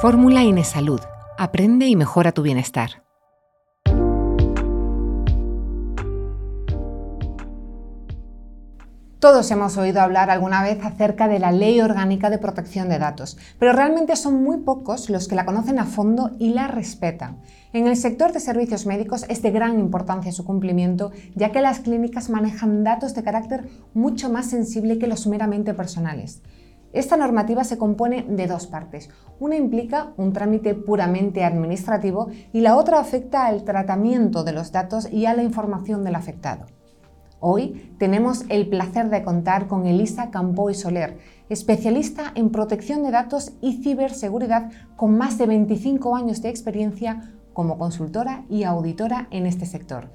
Fórmula Inesalud. Aprende y mejora tu bienestar. Todos hemos oído hablar alguna vez acerca de la Ley Orgánica de Protección de Datos, pero realmente son muy pocos los que la conocen a fondo y la respetan. En el sector de servicios médicos es de gran importancia su cumplimiento, ya que las clínicas manejan datos de carácter mucho más sensible que los meramente personales. Esta normativa se compone de dos partes. Una implica un trámite puramente administrativo y la otra afecta al tratamiento de los datos y a la información del afectado. Hoy tenemos el placer de contar con Elisa Campo y Soler, especialista en protección de datos y ciberseguridad con más de 25 años de experiencia como consultora y auditora en este sector.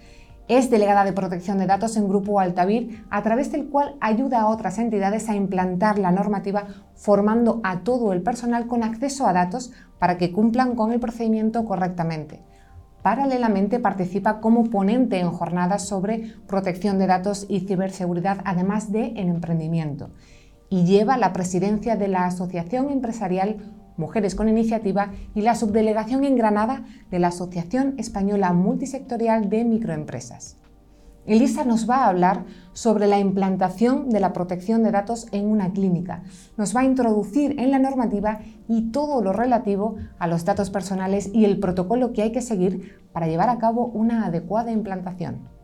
Es delegada de protección de datos en Grupo Altavir, a través del cual ayuda a otras entidades a implantar la normativa, formando a todo el personal con acceso a datos para que cumplan con el procedimiento correctamente. Paralelamente participa como ponente en jornadas sobre protección de datos y ciberseguridad, además de en emprendimiento. Y lleva la presidencia de la Asociación Empresarial Mujeres con Iniciativa y la subdelegación en Granada de la Asociación Española Multisectorial de Microempresas. Elisa nos va a hablar sobre la implantación de la protección de datos en una clínica. Nos va a introducir en la normativa y todo lo relativo a los datos personales y el protocolo que hay que seguir para llevar a cabo una adecuada implantación.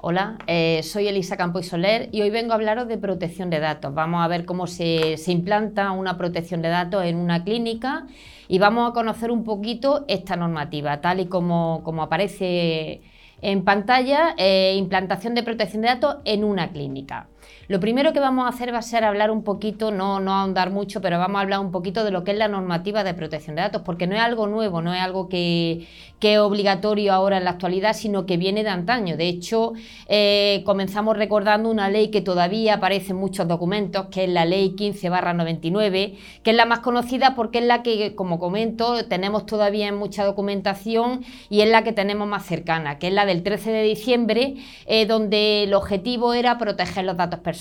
Hola, eh, soy Elisa Campo y Soler y hoy vengo a hablaros de protección de datos. Vamos a ver cómo se, se, implanta una protección de datos en una clínica y vamos a conocer un poquito esta normativa, tal y como, como aparece en pantalla, eh, implantación de protección de datos en una clínica. Lo primero que vamos a hacer va a ser hablar un poquito, no, no ahondar mucho, pero vamos a hablar un poquito de lo que es la normativa de protección de datos, porque no es algo nuevo, no es algo que, es obligatorio ahora en la actualidad, sino que viene de antaño. De hecho, eh, comenzamos recordando una ley que todavía aparece en muchos documentos, que es la ley 15 99, que es la más conocida porque es la que, como comento, tenemos todavía en mucha documentación y es la que tenemos más cercana, que es la del 13 de diciembre, eh, donde el objetivo era proteger los datos personales,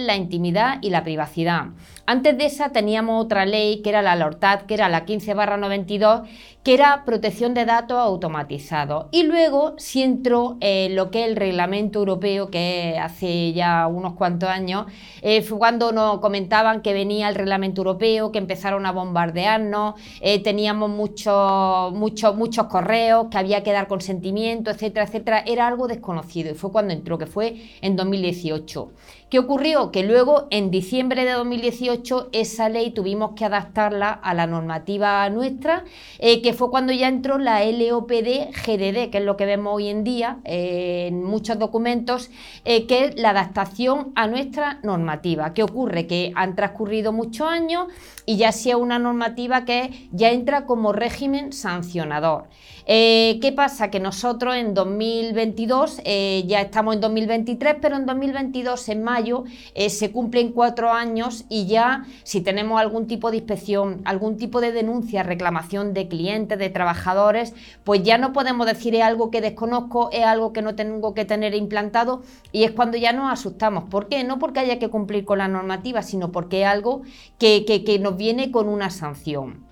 la intimidad y la privacidad. Antes de esa teníamos otra ley que era la LORTAD, que era la 15 92, que era protección de datos automatizados. Y luego sí entró eh, lo que es el reglamento europeo, que hace ya unos cuantos años, eh, fue cuando nos comentaban que venía el reglamento europeo, que empezaron a bombardearnos, eh, teníamos muchos, muchos, muchos correos, que había que dar consentimiento, etcétera, etcétera. Era algo desconocido y fue cuando entró, que fue en 2018. ¿Qué ocurrió? Que luego, en diciembre de 2018, esa ley tuvimos que adaptarla a la normativa nuestra, eh, fue cuando ya entró la LOPD GDD, que es lo que vemos hoy en día eh, en muchos documentos, eh, que es la adaptación a nuestra normativa. ¿Qué ocurre? Que han transcurrido muchos años y ya sea una normativa que ya entra como régimen sancionador. ¿Qué pasa? Que nosotros en 2022, ya estamos en 2023, pero en 2022, en mayo, eh, se cumplen cuatro años y ya si tenemos algún tipo de inspección, algún tipo de denuncia, reclamación de clientes, de trabajadores, pues ya no podemos decir es algo que desconozco, es algo que no tengo que tener implantado y es cuando ya nos asustamos. ¿Por qué? No porque haya que cumplir con la normativa, sino porque es algo que nos viene con una sanción.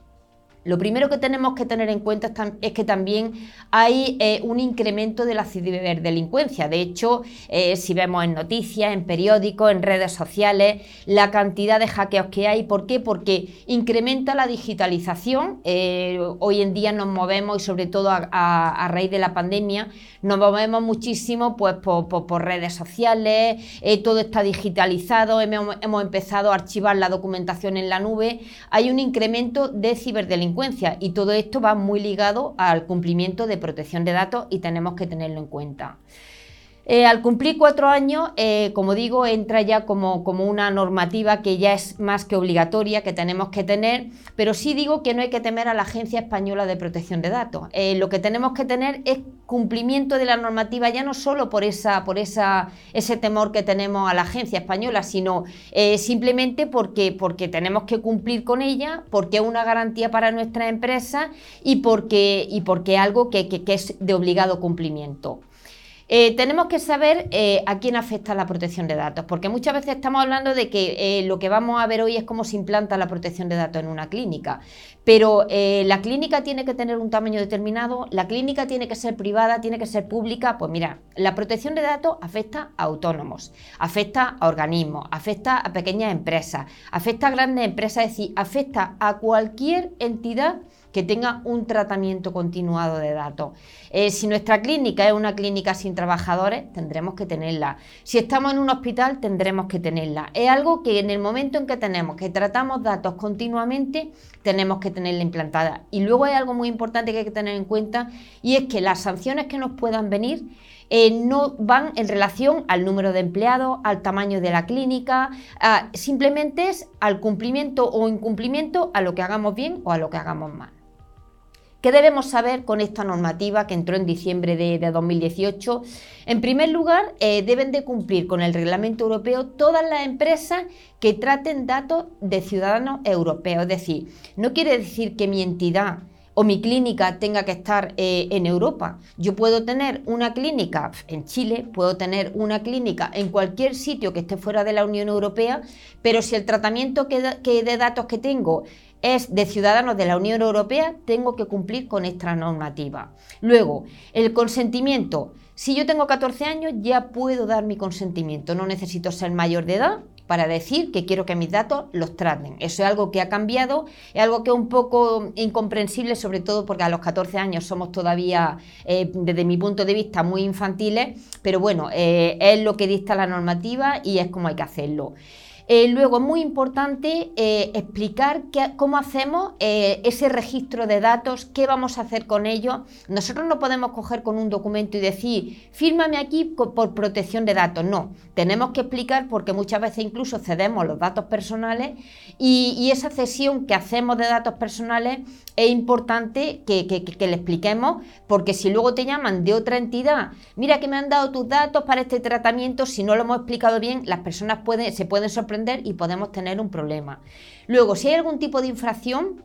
Lo primero que tenemos que tener en cuenta es que también hay eh, un incremento de la ciberdelincuencia. De hecho, eh, si vemos en noticias, en periódicos, en redes sociales, la cantidad de hackeos que hay. ¿Por qué? Porque incrementa la digitalización. Eh, hoy en día nos movemos y sobre todo a, raíz de la pandemia, nos movemos muchísimo pues, por, redes sociales, todo está digitalizado, hemos, hemos empezado a archivar la documentación en la nube. Hay un incremento de ciberdelincuencia y todo esto va muy ligado al cumplimiento de protección de datos y tenemos que tenerlo en cuenta. Eh, al cumplir cuatro años, eh, como digo, entra ya como, como, una normativa que ya es más que obligatoria, que tenemos que tener, pero sí digo que no hay que temer a la Agencia Española de Protección de Datos. Eh, lo que tenemos que tener es cumplimiento de la normativa, ya no solo por, esa, por esa, ese temor que tenemos a la Agencia Española, sino simplemente porque, porque tenemos que cumplir con ella, porque es una garantía para nuestra empresa y porque, y porque es algo que es de obligado cumplimiento. Eh, tenemos que saber eh, a quién afecta la protección de datos, porque muchas veces estamos hablando de que eh, lo que vamos a ver hoy es cómo se implanta la protección de datos en una clínica, pero la clínica tiene que tener un tamaño determinado, la clínica tiene que ser privada, tiene que ser pública, pues mira, la protección de datos afecta a autónomos, afecta a organismos, afecta a pequeñas empresas, afecta a grandes empresas, es decir, afecta a cualquier entidad que tenga un tratamiento continuado de datos. Eh, si nuestra clínica es una clínica sin trabajadores, tendremos que tenerla. Si estamos en un hospital, tendremos que tenerla. Es algo que en el momento en que tenemos que tratamos datos continuamente, tenemos que tenerla implantada. Y luego hay algo muy importante que hay que tener en cuenta y es que las sanciones que nos puedan venir eh, no van en relación al número de empleados, al tamaño de la clínica, simplemente es al cumplimiento o incumplimiento a lo que hagamos bien o a lo que hagamos mal. ¿Qué debemos saber con esta normativa que entró en diciembre de, 2018? En primer lugar, eh, deben de cumplir con el reglamento europeo todas las empresas que traten datos de ciudadanos europeos. Es decir, no quiere decir que mi entidad o mi clínica tenga que estar eh, en Europa. Yo puedo tener una clínica en Chile, puedo tener una clínica en cualquier sitio que esté fuera de la Unión Europea, pero si el tratamiento que de datos que tengo es de ciudadanos de la Unión Europea, tengo que cumplir con esta normativa. Luego, el consentimiento. Si yo tengo 14 años, ya puedo dar mi consentimiento. No necesito ser mayor de edad para decir que quiero que mis datos los traten. Eso es algo que ha cambiado, es algo que es un poco incomprensible, sobre todo porque a los 14 años somos todavía, eh, desde mi punto de vista, muy infantiles, pero bueno, eh, es lo que dicta la normativa y es como hay que hacerlo. Eh, luego es muy importante eh, explicar cómo hacemos eh, ese registro de datos, qué vamos a hacer con ellos. Nosotros no podemos coger con un documento y decir, fírmame aquí por protección de datos. No, tenemos que explicar porque muchas veces incluso cedemos los datos personales y, esa cesión que hacemos de datos personales es importante que, le expliquemos porque si luego te llaman de otra entidad, mira que me han dado tus datos para este tratamiento, si no lo hemos explicado bien, las personas se pueden sorprender y podemos tener un problema. Luego, si hay algún tipo de infracción,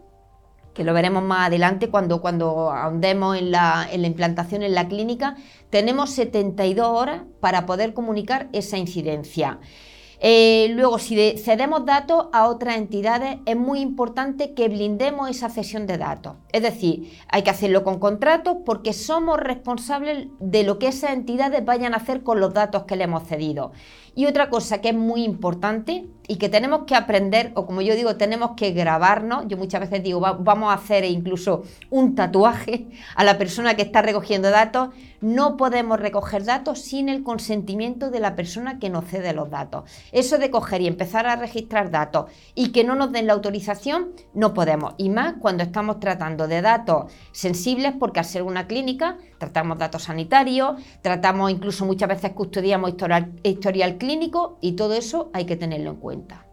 que lo veremos más adelante cuando, cuando en la implantación en la clínica, tenemos 72 horas para poder comunicar esa incidencia. Eh, luego, si cedemos datos a otras entidades, es muy importante que blindemos esa cesión de datos. Es decir, hay que hacerlo con contratos porque somos responsables de lo que esas entidades vayan a hacer con los datos que le hemos cedido. Y otra cosa que es muy importante y que tenemos que aprender, o como yo digo, tenemos que grabarnos, yo muchas veces digo, vamos a hacer incluso un tatuaje a la persona que está recogiendo datos, no podemos recoger datos sin el consentimiento de la persona que nos cede los datos. Eso de coger y empezar a registrar datos y que no nos den la autorización, no podemos. Y más cuando estamos tratando de datos sensibles, porque al ser una clínica, tratamos datos sanitarios, tratamos incluso muchas veces custodiamos historial, historial clínico y todo eso hay que tenerlo en cuenta.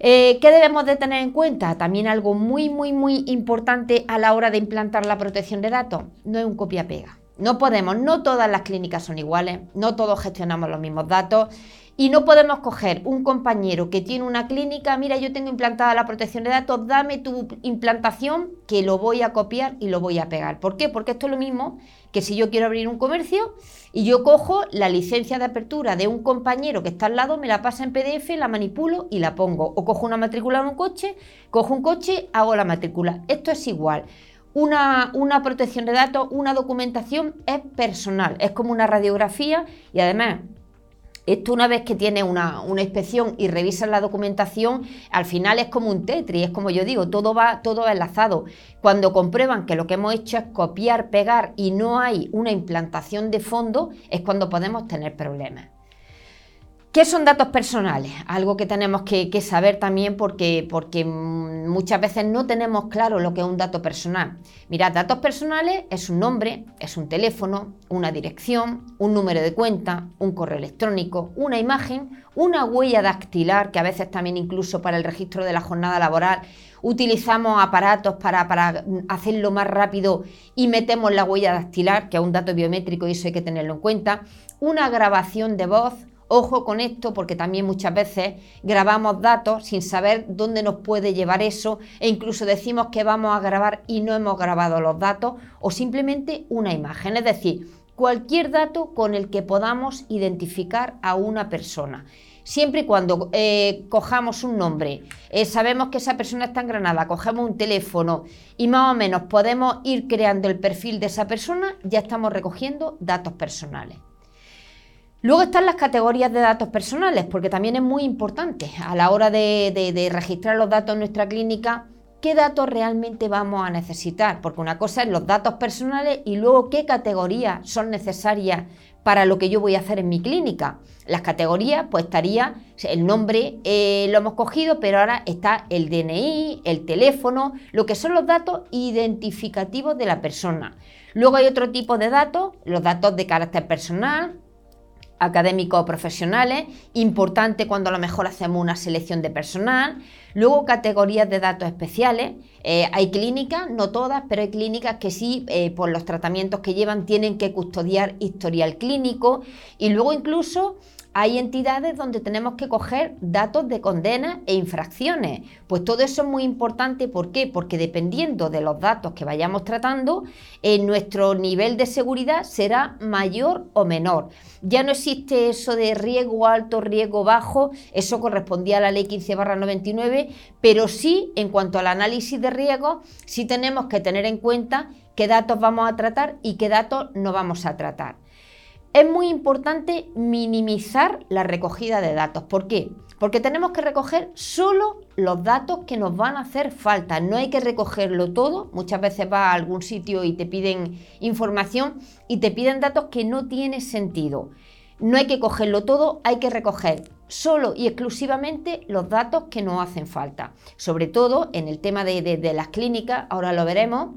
Eh, ¿Qué debemos de tener en cuenta? También algo muy, muy, muy importante a la hora de implantar la protección de datos, no es un copia-pega. No podemos, no todas las clínicas son iguales, no todos gestionamos los mismos datos y no podemos coger un compañero que tiene una clínica, mira, yo tengo implantada la protección de datos, dame tu implantación que lo voy a copiar y lo voy a pegar. ¿Por qué? Porque esto es lo mismo que si yo quiero abrir un comercio y yo cojo la licencia de apertura de un compañero que está al lado, me la pasa en PDF, la manipulo y la pongo. O cojo una matrícula en un coche, cojo un coche, hago la matrícula. Esto es igual. Una, una, protección de datos, una documentación es personal, es como una radiografía y además esto una vez que tiene una, inspección y revisas la documentación, al final es como un tetri, es como yo digo, todo va todo enlazado. Cuando comprueban que lo que hemos hecho es copiar, pegar y no hay una implantación de fondo, es cuando podemos tener problemas. ¿Qué son datos personales? Algo que tenemos que, saber también porque, porque, muchas veces no tenemos claro lo que es un dato personal. Mirad, datos personales es un nombre, es un teléfono, una dirección, un número de cuenta, un correo electrónico, una imagen, una huella dactilar, que a veces también incluso para el registro de la jornada laboral utilizamos aparatos para, para hacerlo más rápido y metemos la huella dactilar, que es un dato biométrico y eso hay que tenerlo en cuenta, una grabación de voz, Ojo con esto porque también muchas veces grabamos datos sin saber dónde nos puede llevar eso e incluso decimos que vamos a grabar y no hemos grabado los datos o simplemente una imagen. Es decir, cualquier dato con el que podamos identificar a una persona. Siempre y cuando eh, cojamos un nombre, eh, sabemos que esa persona está en Granada, cogemos un teléfono y más o menos podemos ir creando el perfil de esa persona, ya estamos recogiendo datos personales. Luego están las categorías de datos personales, porque también es muy importante a la hora de, registrar los datos en nuestra clínica, qué datos realmente vamos a necesitar, porque una cosa es los datos personales y luego qué categorías son necesarias para lo que yo voy a hacer en mi clínica. Las categorías, pues estaría el nombre, eh, lo hemos cogido, pero ahora está el DNI, el teléfono, lo que son los datos identificativos de la persona. Luego hay otro tipo de datos, los datos de carácter personal, académicos o profesionales, importante cuando a lo mejor hacemos una selección de personal, luego categorías de datos especiales, eh, hay clínicas, no todas, pero hay clínicas que sí, eh, por los tratamientos que llevan, tienen que custodiar historial clínico. Y luego incluso hay entidades donde tenemos que coger datos de condenas e infracciones. Pues todo eso es muy importante. ¿Por qué? Porque dependiendo de los datos que vayamos tratando, nuestro nivel de seguridad será mayor o menor. Ya no existe eso de riesgo alto, riesgo bajo, eso correspondía a la ley 15 99, pero sí, en cuanto al análisis de riesgo, sí tenemos que tener en cuenta qué datos vamos a tratar y qué datos no vamos a tratar es muy importante minimizar la recogida de datos. ¿Por qué? Porque tenemos que recoger solo los datos que nos van a hacer falta. No hay que recogerlo todo. Muchas veces vas a algún sitio y te piden información y te piden datos que no tienen sentido. No hay que cogerlo todo, hay que recoger solo y exclusivamente los datos que nos hacen falta. Sobre todo en el tema de las clínicas, ahora lo veremos.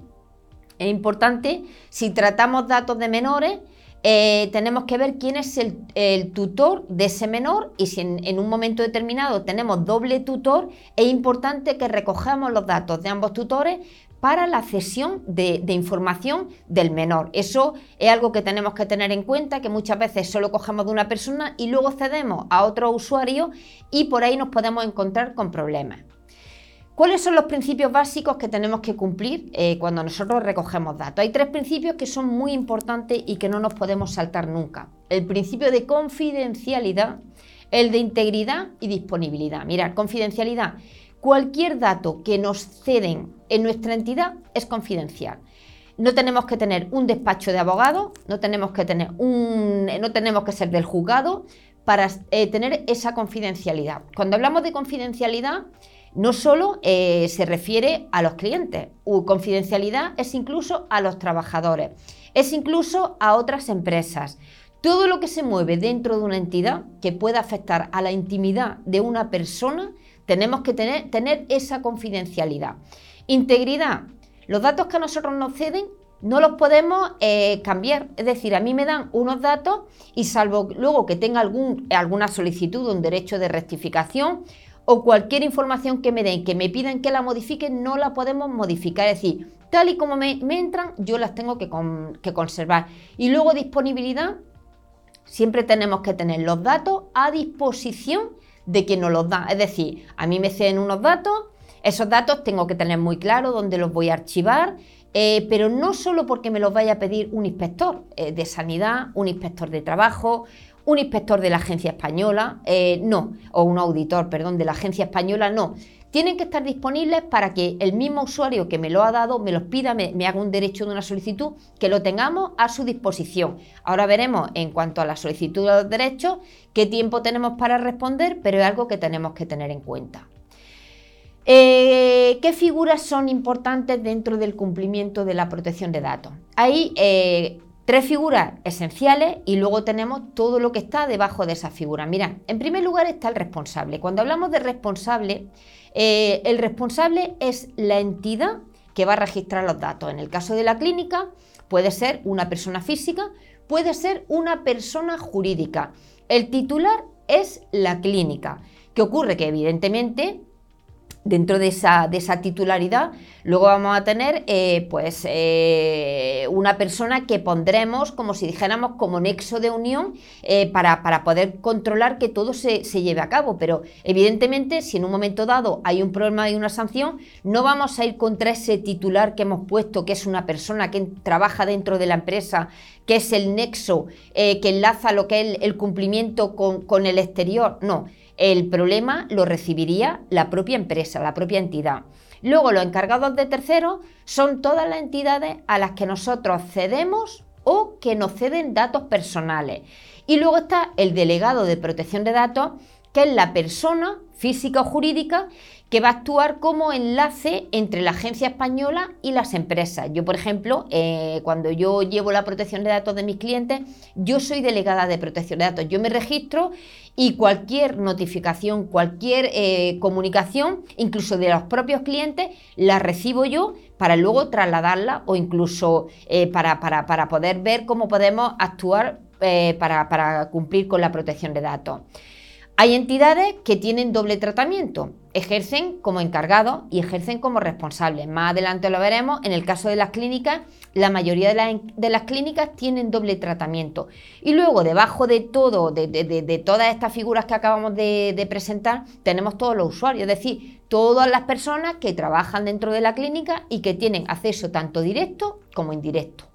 Es importante, si tratamos datos de menores, eh, tenemos que ver quién es el, tutor de ese menor y si en, un momento determinado tenemos doble tutor, es importante que recojamos los datos de ambos tutores para la cesión de, de, información del menor. Eso es algo que tenemos que tener en cuenta, que muchas veces solo cogemos de una persona y luego cedemos a otro usuario y por ahí nos podemos encontrar con problemas. ¿Cuáles son los principios básicos que tenemos que cumplir eh, cuando nosotros recogemos datos? Hay tres principios que son muy importantes y que no nos podemos saltar nunca. El principio de confidencialidad, el de integridad y disponibilidad. Mirad, confidencialidad. Cualquier dato que nos ceden en nuestra entidad es confidencial. No tenemos que tener un despacho de abogado, no tenemos que tener un, no tenemos que ser del juzgado para eh, tener esa confidencialidad. Cuando hablamos de confidencialidad, no solo eh, se refiere a los clientes, confidencialidad es incluso a los trabajadores, es incluso a otras empresas. Todo lo que se mueve dentro de una entidad que pueda afectar a la intimidad de una persona, tenemos que tener, esa confidencialidad. Integridad. Los datos que a nosotros nos ceden no los podemos eh, cambiar. Es decir, a mí me dan unos datos y salvo luego que tenga alguna solicitud, un derecho de rectificación o cualquier información que me den, que me pidan que la modifique, no la podemos modificar. Es decir, tal y como me, entran, yo las tengo que, conservar. Y luego disponibilidad, siempre tenemos que tener los datos a disposición de quien nos los da. Es decir, a mí me ceden unos datos, esos datos tengo que tener muy claro dónde los voy a archivar, eh, pero no solo porque me los vaya a pedir un inspector eh, de sanidad, un inspector de trabajo, un inspector de la agencia española, eh, no, o un auditor, perdón, de la agencia española, no. Tienen que estar disponibles para que el mismo usuario que me lo ha dado me los pida, me, haga un derecho de una solicitud, que lo tengamos a su disposición. Ahora veremos en cuanto a la solicitud de los derechos qué tiempo tenemos para responder, pero es algo que tenemos que tener en cuenta. Eh, ¿Qué figuras son importantes dentro del cumplimiento de la protección de datos? Hay eh, Tres figuras esenciales y luego tenemos todo lo que está debajo de esa figura. Mirad, en primer lugar está el responsable. Cuando hablamos de responsable, eh, el responsable es la entidad que va a registrar los datos. En el caso de la clínica, puede ser una persona física, puede ser una persona jurídica. El titular es la clínica. ¿Qué ocurre? Que evidentemente Dentro de esa, titularidad, luego vamos a tener eh, pues, eh, una persona que pondremos, como si dijéramos, como nexo de unión eh, para, poder controlar que todo se, lleve a cabo. Pero evidentemente, si en un momento dado hay un problema y una sanción, no vamos a ir contra ese titular que hemos puesto, que es una persona que trabaja dentro de la empresa, que es el nexo que enlaza lo que es el, el cumplimiento con, con el exterior. No el problema lo recibiría la propia empresa, la propia entidad. Luego, los encargados de terceros son todas las entidades a las que nosotros cedemos o que nos ceden datos personales. Y luego está el delegado de protección de datos, que es la persona física o jurídica que va a actuar como enlace entre la agencia española y las empresas. Yo, por ejemplo, eh, cuando yo llevo la protección de datos de mis clientes, yo soy delegada de protección de datos. Yo me registro y cualquier notificación, cualquier eh, comunicación, incluso de los propios clientes, la recibo yo para luego trasladarla o incluso eh, para, para, poder ver cómo podemos actuar para, para cumplir con la protección de datos. Hay entidades que tienen doble tratamiento, ejercen como encargados y ejercen como responsables. Más adelante lo veremos, en el caso de las clínicas, la mayoría de, las clínicas tienen doble tratamiento. Y luego, debajo de todo, de, todas estas figuras que acabamos de presentar, tenemos todos los usuarios, es decir, todas las personas que trabajan dentro de la clínica y que tienen acceso tanto directo como indirecto.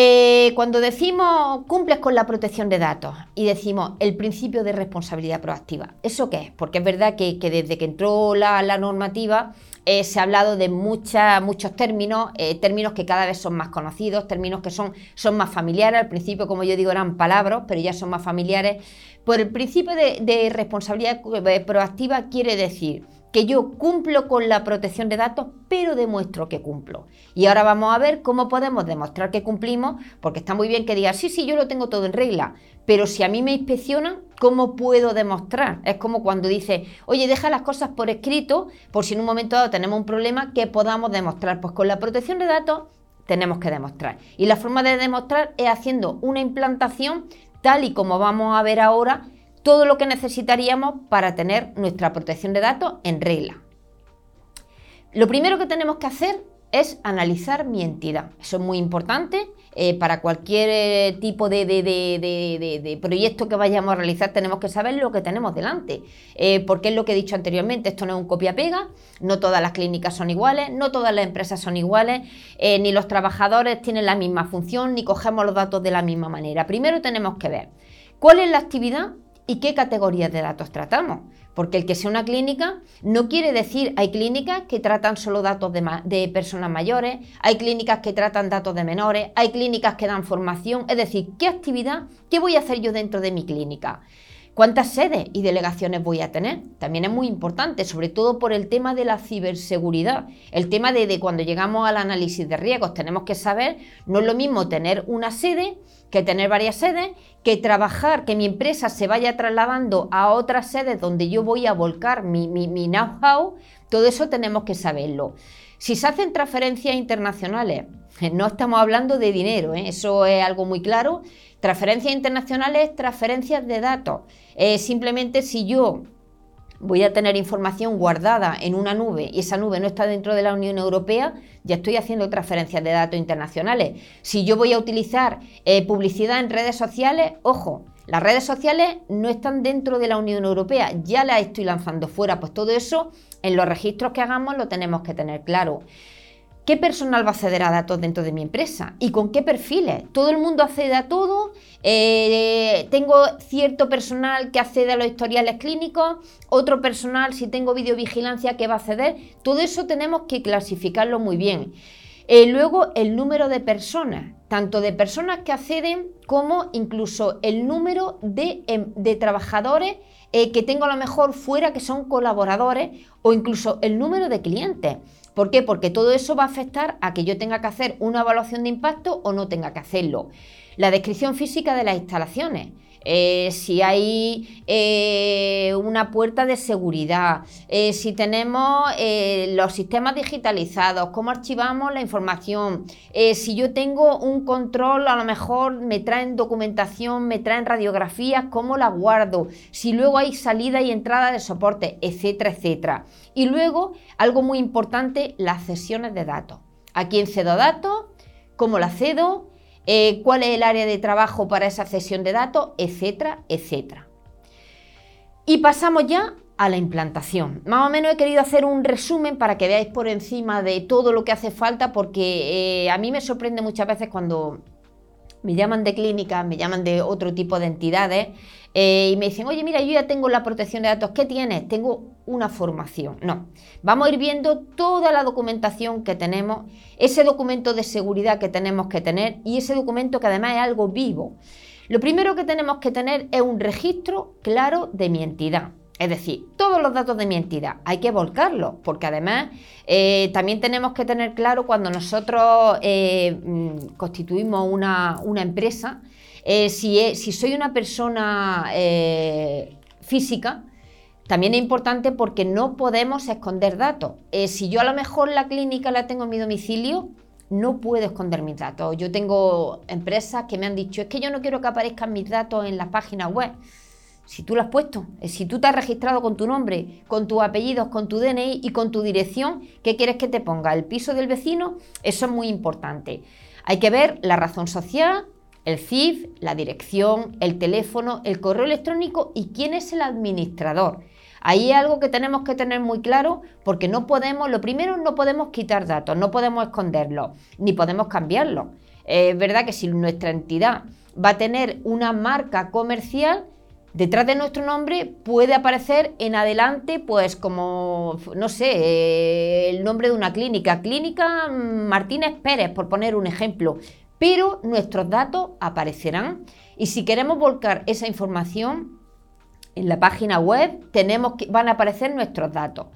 Eh, cuando decimos cumples con la protección de datos y decimos el principio de responsabilidad proactiva, ¿eso qué es? Porque es verdad que, desde que entró la, normativa eh, se ha hablado de muchos términos, eh, términos que cada vez son más conocidos, términos que son, son más familiares. Al principio, como yo digo, eran palabras, pero ya son más familiares. Por el principio de responsabilidad proactiva quiere decir que yo cumplo con la protección de datos, pero demuestro que cumplo. Y ahora vamos a ver cómo podemos demostrar que cumplimos, porque está muy bien que diga sí, sí, yo lo tengo todo en regla, pero si a mí me inspeccionan, ¿cómo puedo demostrar? Es como cuando dice, oye, deja las cosas por escrito, por si en un momento dado tenemos un problema que podamos demostrar. Pues con la protección de datos tenemos que demostrar. Y la forma de demostrar es haciendo una implantación tal y como vamos a ver ahora todo lo que necesitaríamos para tener nuestra protección de datos en regla. Lo primero que tenemos que hacer es analizar mi entidad. Eso es muy importante. Eh, para cualquier eh, tipo de, proyecto que vayamos a realizar tenemos que saber lo que tenemos delante. Eh, porque es lo que he dicho anteriormente, esto no es un copia-pega, no todas las clínicas son iguales, no todas las empresas son iguales, ni los trabajadores tienen la misma función, ni cogemos los datos de la misma manera. Primero tenemos que ver cuál es la actividad y qué categorías de datos tratamos. Porque el que sea una clínica no quiere decir, hay clínicas que tratan solo datos de, personas mayores, hay clínicas que tratan datos de menores, hay clínicas que dan formación, es decir, ¿qué actividad, qué voy a hacer yo dentro de mi clínica? ¿Cuántas sedes y delegaciones voy a tener? También es muy importante, sobre todo por el tema de la ciberseguridad. El tema de, cuando llegamos al análisis de riesgos, tenemos que saber, no es lo mismo tener una sede que tener varias sedes, que trabajar, que mi empresa se vaya trasladando a otras sedes donde yo voy a volcar mi, know-how, todo eso tenemos que saberlo. Si se hacen transferencias internacionales, no estamos hablando de dinero, ¿eh? eso es algo muy claro. Transferencias internacionales, transferencias de datos. Eh, simplemente si yo voy a tener información guardada en una nube y esa nube no está dentro de la Unión Europea, ya estoy haciendo transferencias de datos internacionales. Si yo voy a utilizar eh, publicidad en redes sociales, ojo, las redes sociales no están dentro de la Unión Europea, ya las estoy lanzando fuera, pues todo eso en los registros que hagamos lo tenemos que tener claro. ¿Qué personal va a acceder a datos dentro de mi empresa? ¿Y con qué perfiles? ¿Todo el mundo accede a todo? Eh, ¿Tengo cierto personal que accede a los historiales clínicos? ¿Otro personal, si tengo videovigilancia, que va a acceder? Todo eso tenemos que clasificarlo muy bien. Eh, luego, el número de personas, tanto de personas que acceden como incluso el número de, em, trabajadores eh, que tengo a lo mejor fuera que son colaboradores o incluso el número de clientes. ¿Por qué? Porque todo eso va a afectar a que yo tenga que hacer una evaluación de impacto o no tenga que hacerlo. La descripción física de las instalaciones. Eh, si hay eh, una puerta de seguridad, eh, si tenemos los sistemas digitalizados, cómo archivamos la información, si yo tengo un control, a lo mejor me traen documentación, me traen radiografías, cómo la guardo, si luego hay salida y entrada de soporte, etcétera, etcétera. Y luego, algo muy importante, las sesiones de datos. ¿A quién cedo datos? ¿Cómo la cedo? Eh, cuál es el área de trabajo para esa cesión de datos, etcétera, etcétera. Y pasamos ya a la implantación. Más o menos he querido hacer un resumen para que veáis por encima de todo lo que hace falta, porque eh, a mí me sorprende muchas veces cuando me llaman de clínicas, me llaman de otro tipo de entidades eh, y me dicen, oye, mira, yo ya tengo la protección de datos, ¿qué tienes? Tengo una formación. No, vamos a ir viendo toda la documentación que tenemos, ese documento de seguridad que tenemos que tener y ese documento que además es algo vivo. Lo primero que tenemos que tener es un registro claro de mi entidad. Es decir, todos los datos de mi entidad hay que volcarlos, porque además eh, también tenemos que tener claro cuando nosotros eh, mm, constituimos una, empresa, eh, si, soy una persona física, también es importante porque no podemos esconder datos. si yo a lo mejor la clínica la tengo en mi domicilio, no puedo esconder mis datos. Yo tengo empresas que me han dicho, es que yo no quiero que aparezcan mis datos en las páginas web. Si tú lo has puesto, eh, si tú te has registrado con tu nombre, con tus apellidos, con tu DNI y con tu dirección, ¿qué quieres que te ponga? ¿El piso del vecino? Eso es muy importante. Hay que ver la razón social, el CIF, la dirección, el teléfono, el correo electrónico y quién es el administrador. Ahí es algo que tenemos que tener muy claro porque no podemos, lo primero, no podemos quitar datos, no podemos esconderlos, ni podemos cambiarlos. Es verdad que si nuestra entidad va a tener una marca comercial, Detrás de nuestro nombre puede aparecer en adelante, pues como, no sé, eh, el nombre de una clínica, Clínica Martínez Pérez, por poner un ejemplo, pero nuestros datos aparecerán. Y si queremos volcar esa información en la página web, tenemos que, van a aparecer nuestros datos.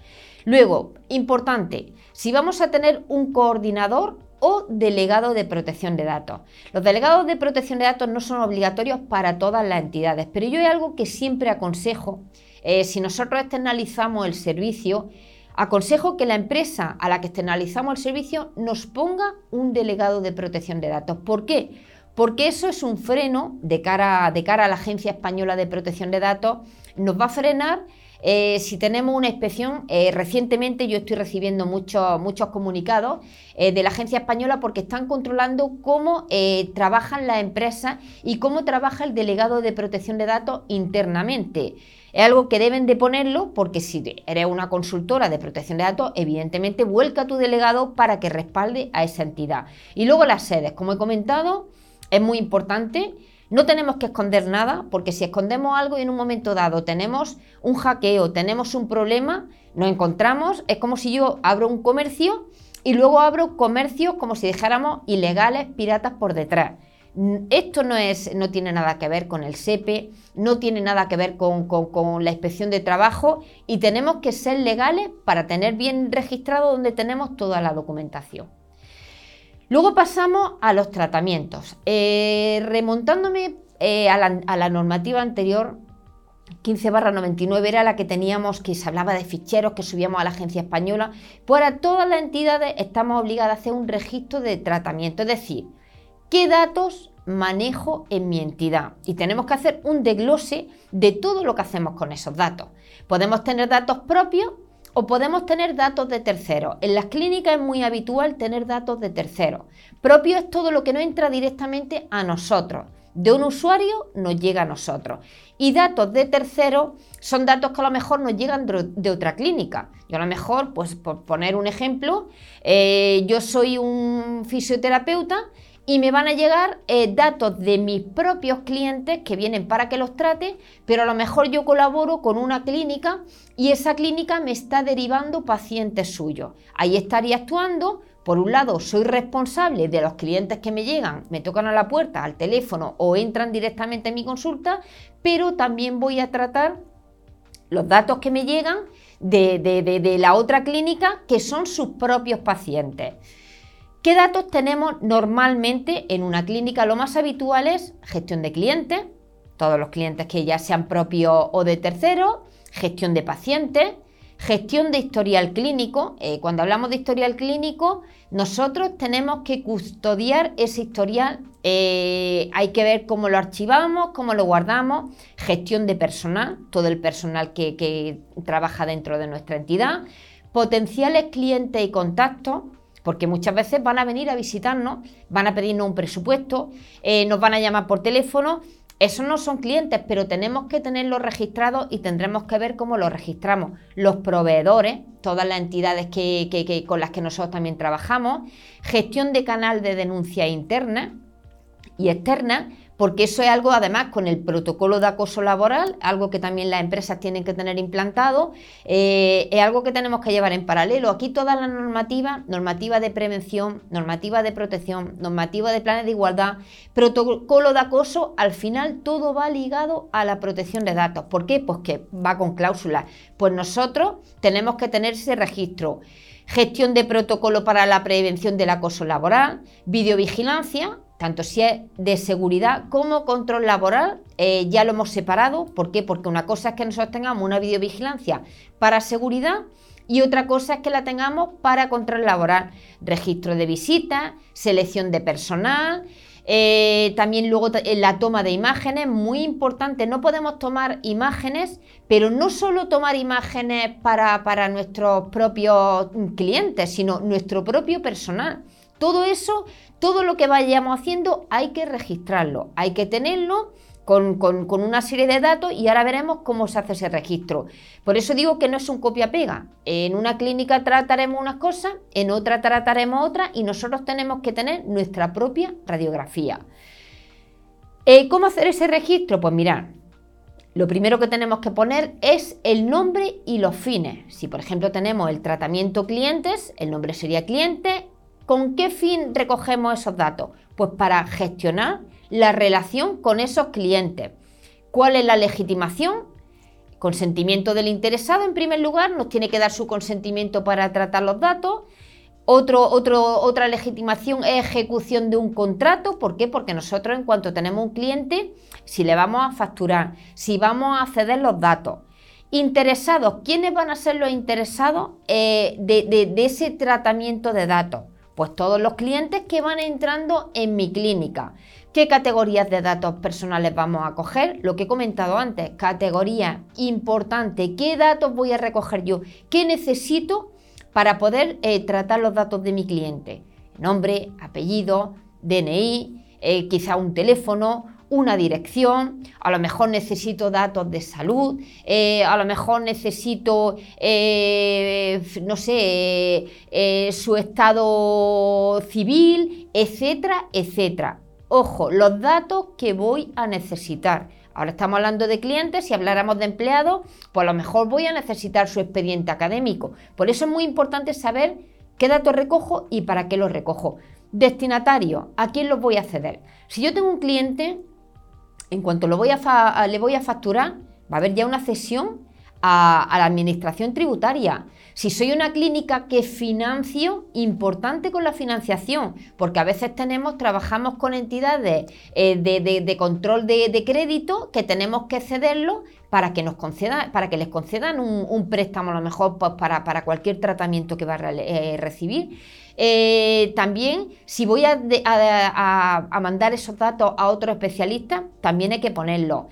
Luego, importante, si vamos a tener un coordinador, o delegado de protección de datos. Los delegados de protección de datos no son obligatorios para todas las entidades, pero yo hay algo que siempre aconsejo, eh, si nosotros externalizamos el servicio, aconsejo que la empresa a la que externalizamos el servicio nos ponga un delegado de protección de datos. ¿Por qué? Porque eso es un freno de cara, de cara a la Agencia Española de Protección de Datos, nos va a frenar eh, si tenemos una inspección, eh, recientemente yo estoy recibiendo muchos, muchos comunicados eh, de la agencia española porque están controlando cómo trabajan las empresas y cómo trabaja el delegado de protección de datos internamente. Es algo que deben de ponerlo porque si eres una consultora de protección de datos, evidentemente vuelca tu delegado para que respalde a esa entidad. Y luego las sedes, como he comentado, es muy importante no tenemos que esconder nada, porque si escondemos algo y en un momento dado tenemos un hackeo, tenemos un problema, nos encontramos, es como si yo abro un comercio y luego abro comercios como si dejáramos ilegales, piratas por detrás. Esto no, es, no tiene nada que ver con el SEPE, no tiene nada que ver con, con, la inspección de trabajo y tenemos que ser legales para tener bien registrado donde tenemos toda la documentación. Luego pasamos a los tratamientos. Eh, remontándome eh, a, la, normativa anterior, 15 barra 99 era la que teníamos, que se hablaba de ficheros que subíamos a la agencia española. Pues ahora todas las entidades estamos obligadas a hacer un registro de tratamiento, es decir, qué datos manejo en mi entidad. Y tenemos que hacer un desglose de todo lo que hacemos con esos datos. Podemos tener datos propios o podemos tener datos de terceros. En las clínicas es muy habitual tener datos de terceros. Propio es todo lo que no entra directamente a nosotros. De un usuario nos llega a nosotros. Y datos de terceros son datos que a lo mejor nos llegan de otra clínica. Yo a lo mejor, pues por poner un ejemplo, eh, yo soy un fisioterapeuta y me van a llegar eh, datos de mis propios clientes que vienen para que los trate, pero a lo mejor yo colaboro con una clínica y esa clínica me está derivando pacientes suyos. Ahí estaría actuando. Por un lado, soy responsable de los clientes que me llegan, me tocan a la puerta, al teléfono o entran directamente en mi consulta, pero también voy a tratar los datos que me llegan de, de la otra clínica que son sus propios pacientes. ¿Qué datos tenemos normalmente en una clínica? Lo más habitual es gestión de clientes, todos los clientes que ya sean propios o de terceros, gestión de pacientes, gestión de historial clínico. Eh, cuando hablamos de historial clínico, nosotros tenemos que custodiar ese historial. Eh, hay que ver cómo lo archivamos, cómo lo guardamos, gestión de personal, todo el personal que, que trabaja dentro de nuestra entidad, potenciales clientes y contactos porque muchas veces van a venir a visitarnos, van a pedirnos un presupuesto, eh, nos van a llamar por teléfono. Esos no son clientes, pero tenemos que tenerlos registrados y tendremos que ver cómo los registramos. Los proveedores, todas las entidades que, con las que nosotros también trabajamos, gestión de canal de denuncia interna y externa, porque eso es algo además con el protocolo de acoso laboral, algo que también las empresas tienen que tener implantado, eh, es algo que tenemos que llevar en paralelo. Aquí toda la normativa, normativa de prevención, normativa de protección, normativa de planes de igualdad, protocolo de acoso, al final todo va ligado a la protección de datos. ¿Por qué? Pues que va con cláusulas. Pues nosotros tenemos que tener ese registro gestión de protocolo para la prevención del acoso laboral, videovigilancia, tanto si es de seguridad como control laboral, eh, ya lo hemos separado. ¿Por qué? Porque una cosa es que nosotros tengamos una videovigilancia para seguridad y otra cosa es que la tengamos para control laboral. Registro de visitas, selección de personal, eh, también luego eh, la toma de imágenes, muy importante, no podemos tomar imágenes, pero no solo tomar imágenes para, para nuestros propios clientes, sino nuestro propio personal. Todo eso, todo lo que vayamos haciendo hay que registrarlo, hay que tenerlo con, una serie de datos y ahora veremos cómo se hace ese registro. Por eso digo que no es un copia-pega. En una clínica trataremos unas cosas, en otra trataremos otras y nosotros tenemos que tener nuestra propia radiografía. Eh, ¿Cómo hacer ese registro? Pues mirad, lo primero que tenemos que poner es el nombre y los fines. Si por ejemplo tenemos el tratamiento clientes, el nombre sería cliente, ¿Con qué fin recogemos esos datos? Pues para gestionar la relación con esos clientes. ¿Cuál es la legitimación? Consentimiento del interesado, en primer lugar, nos tiene que dar su consentimiento para tratar los datos. Otro, otra legitimación es ejecución de un contrato. ¿Por qué? Porque nosotros, en cuanto tenemos un cliente, si le vamos a facturar, si vamos a ceder los datos, interesados, ¿quiénes van a ser los interesados eh, de ese tratamiento de datos? Pues todos los clientes que van entrando en mi clínica. ¿Qué categorías de datos personales vamos a coger? Lo que he comentado antes, categoría importante. ¿Qué datos voy a recoger yo? ¿Qué necesito para poder eh, tratar los datos de mi cliente? Nombre, apellido, DNI, eh, quizá un teléfono, una dirección, a lo mejor necesito datos de salud, eh, a lo mejor necesito, eh, no sé, eh, su estado civil, etcétera, etcétera. Ojo, los datos que voy a necesitar. Ahora estamos hablando de clientes, si habláramos de empleados, pues a lo mejor voy a necesitar su expediente académico. Por eso es muy importante saber qué datos recojo y para qué los recojo. Destinatario, ¿a quién los voy a ceder? Si yo tengo un cliente en cuanto lo voy a le voy a facturar, va a haber ya una cesión a, la administración tributaria. Si soy una clínica que financio, importante con la financiación, porque a veces tenemos, trabajamos con entidades eh, de, control de, crédito que tenemos que cederlo para que nos conceda, para que les concedan un, préstamo a lo mejor pues, para, cualquier tratamiento que va a eh, recibir. Eh, también, si voy a, mandar esos datos a otro especialista, también hay que ponerlo.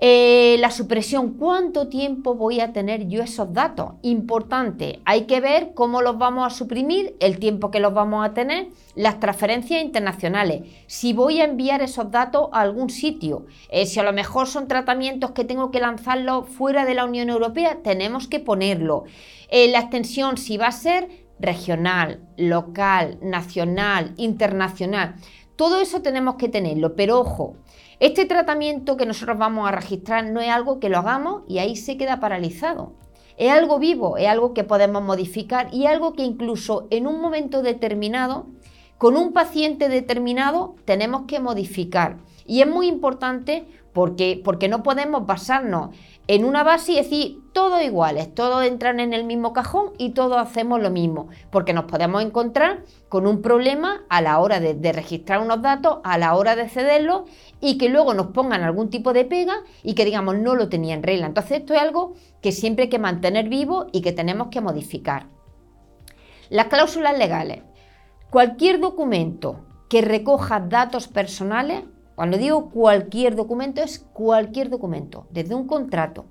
Eh, la supresión, ¿cuánto tiempo voy a tener yo esos datos? Importante, hay que ver cómo los vamos a suprimir, el tiempo que los vamos a tener, las transferencias internacionales, si voy a enviar esos datos a algún sitio, eh, si a lo mejor son tratamientos que tengo que lanzarlos fuera de la Unión Europea, tenemos que ponerlo. la extensión, si va a ser regional, local, nacional, internacional. Todo eso tenemos que tenerlo, pero ojo, este tratamiento que nosotros vamos a registrar no es algo que lo hagamos y ahí se queda paralizado. Es algo vivo, es algo que podemos modificar y algo que incluso en un momento determinado, con un paciente determinado, tenemos que modificar. Y es muy importante porque, porque no podemos basarnos en una base y decir todos iguales, todos entran en el mismo cajón y todos hacemos lo mismo, porque nos podemos encontrar con un problema a la hora de, registrar unos datos, a la hora de cederlos y que luego nos pongan algún tipo de pega y que digamos no lo tenía en regla. Entonces esto es algo que siempre hay que mantener vivo y que tenemos que modificar. Las cláusulas legales. Cualquier documento que recoja datos personales cuando digo cualquier documento, es cualquier documento, desde un contrato,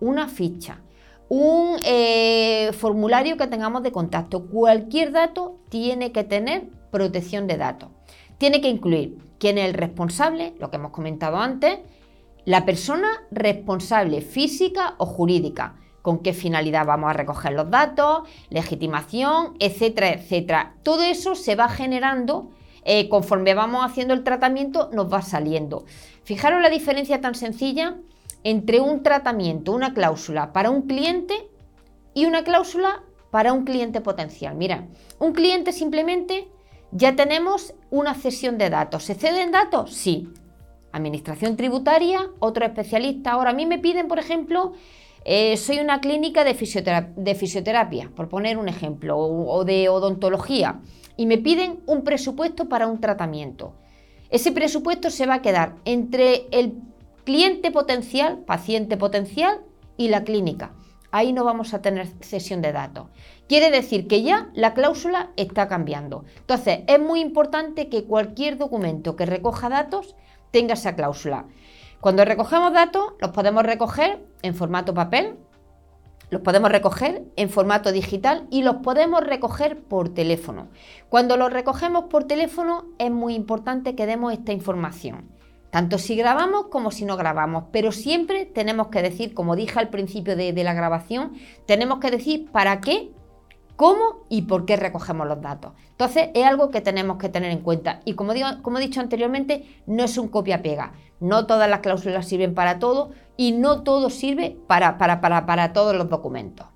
una ficha, un eh, formulario que tengamos de contacto. Cualquier dato tiene que tener protección de datos. Tiene que incluir quién es el responsable, lo que hemos comentado antes, la persona responsable física o jurídica, con qué finalidad vamos a recoger los datos, legitimación, etcétera, etcétera. Todo eso se va generando eh, conforme vamos haciendo el tratamiento nos va saliendo. Fijaros la diferencia tan sencilla entre un tratamiento, una cláusula para un cliente y una cláusula para un cliente potencial. Mira, un cliente simplemente ya tenemos una cesión de datos. ¿Se ceden datos? Sí. Administración tributaria, otro especialista. Ahora a mí me piden, por ejemplo, eh, soy una clínica de, fisioterapia, por poner un ejemplo, o de odontología y me piden un presupuesto para un tratamiento. Ese presupuesto se va a quedar entre el cliente potencial, paciente potencial y la clínica. Ahí no vamos a tener cesión de datos. Quiere decir que ya la cláusula está cambiando. Entonces, es muy importante que cualquier documento que recoja datos tenga esa cláusula. Cuando recogemos datos, los podemos recoger en formato papel, los podemos recoger en formato digital y los podemos recoger por teléfono. Cuando los recogemos por teléfono es muy importante que demos esta información, tanto si grabamos como si no grabamos, pero siempre tenemos que decir, como dije al principio de, la grabación, tenemos que decir para qué cómo y por qué recogemos los datos. Entonces es algo que tenemos que tener en cuenta. Y como, digo, como he dicho anteriormente, no es un copia-pega. No todas las cláusulas sirven para todo y no todo sirve para, para, para, todos los documentos.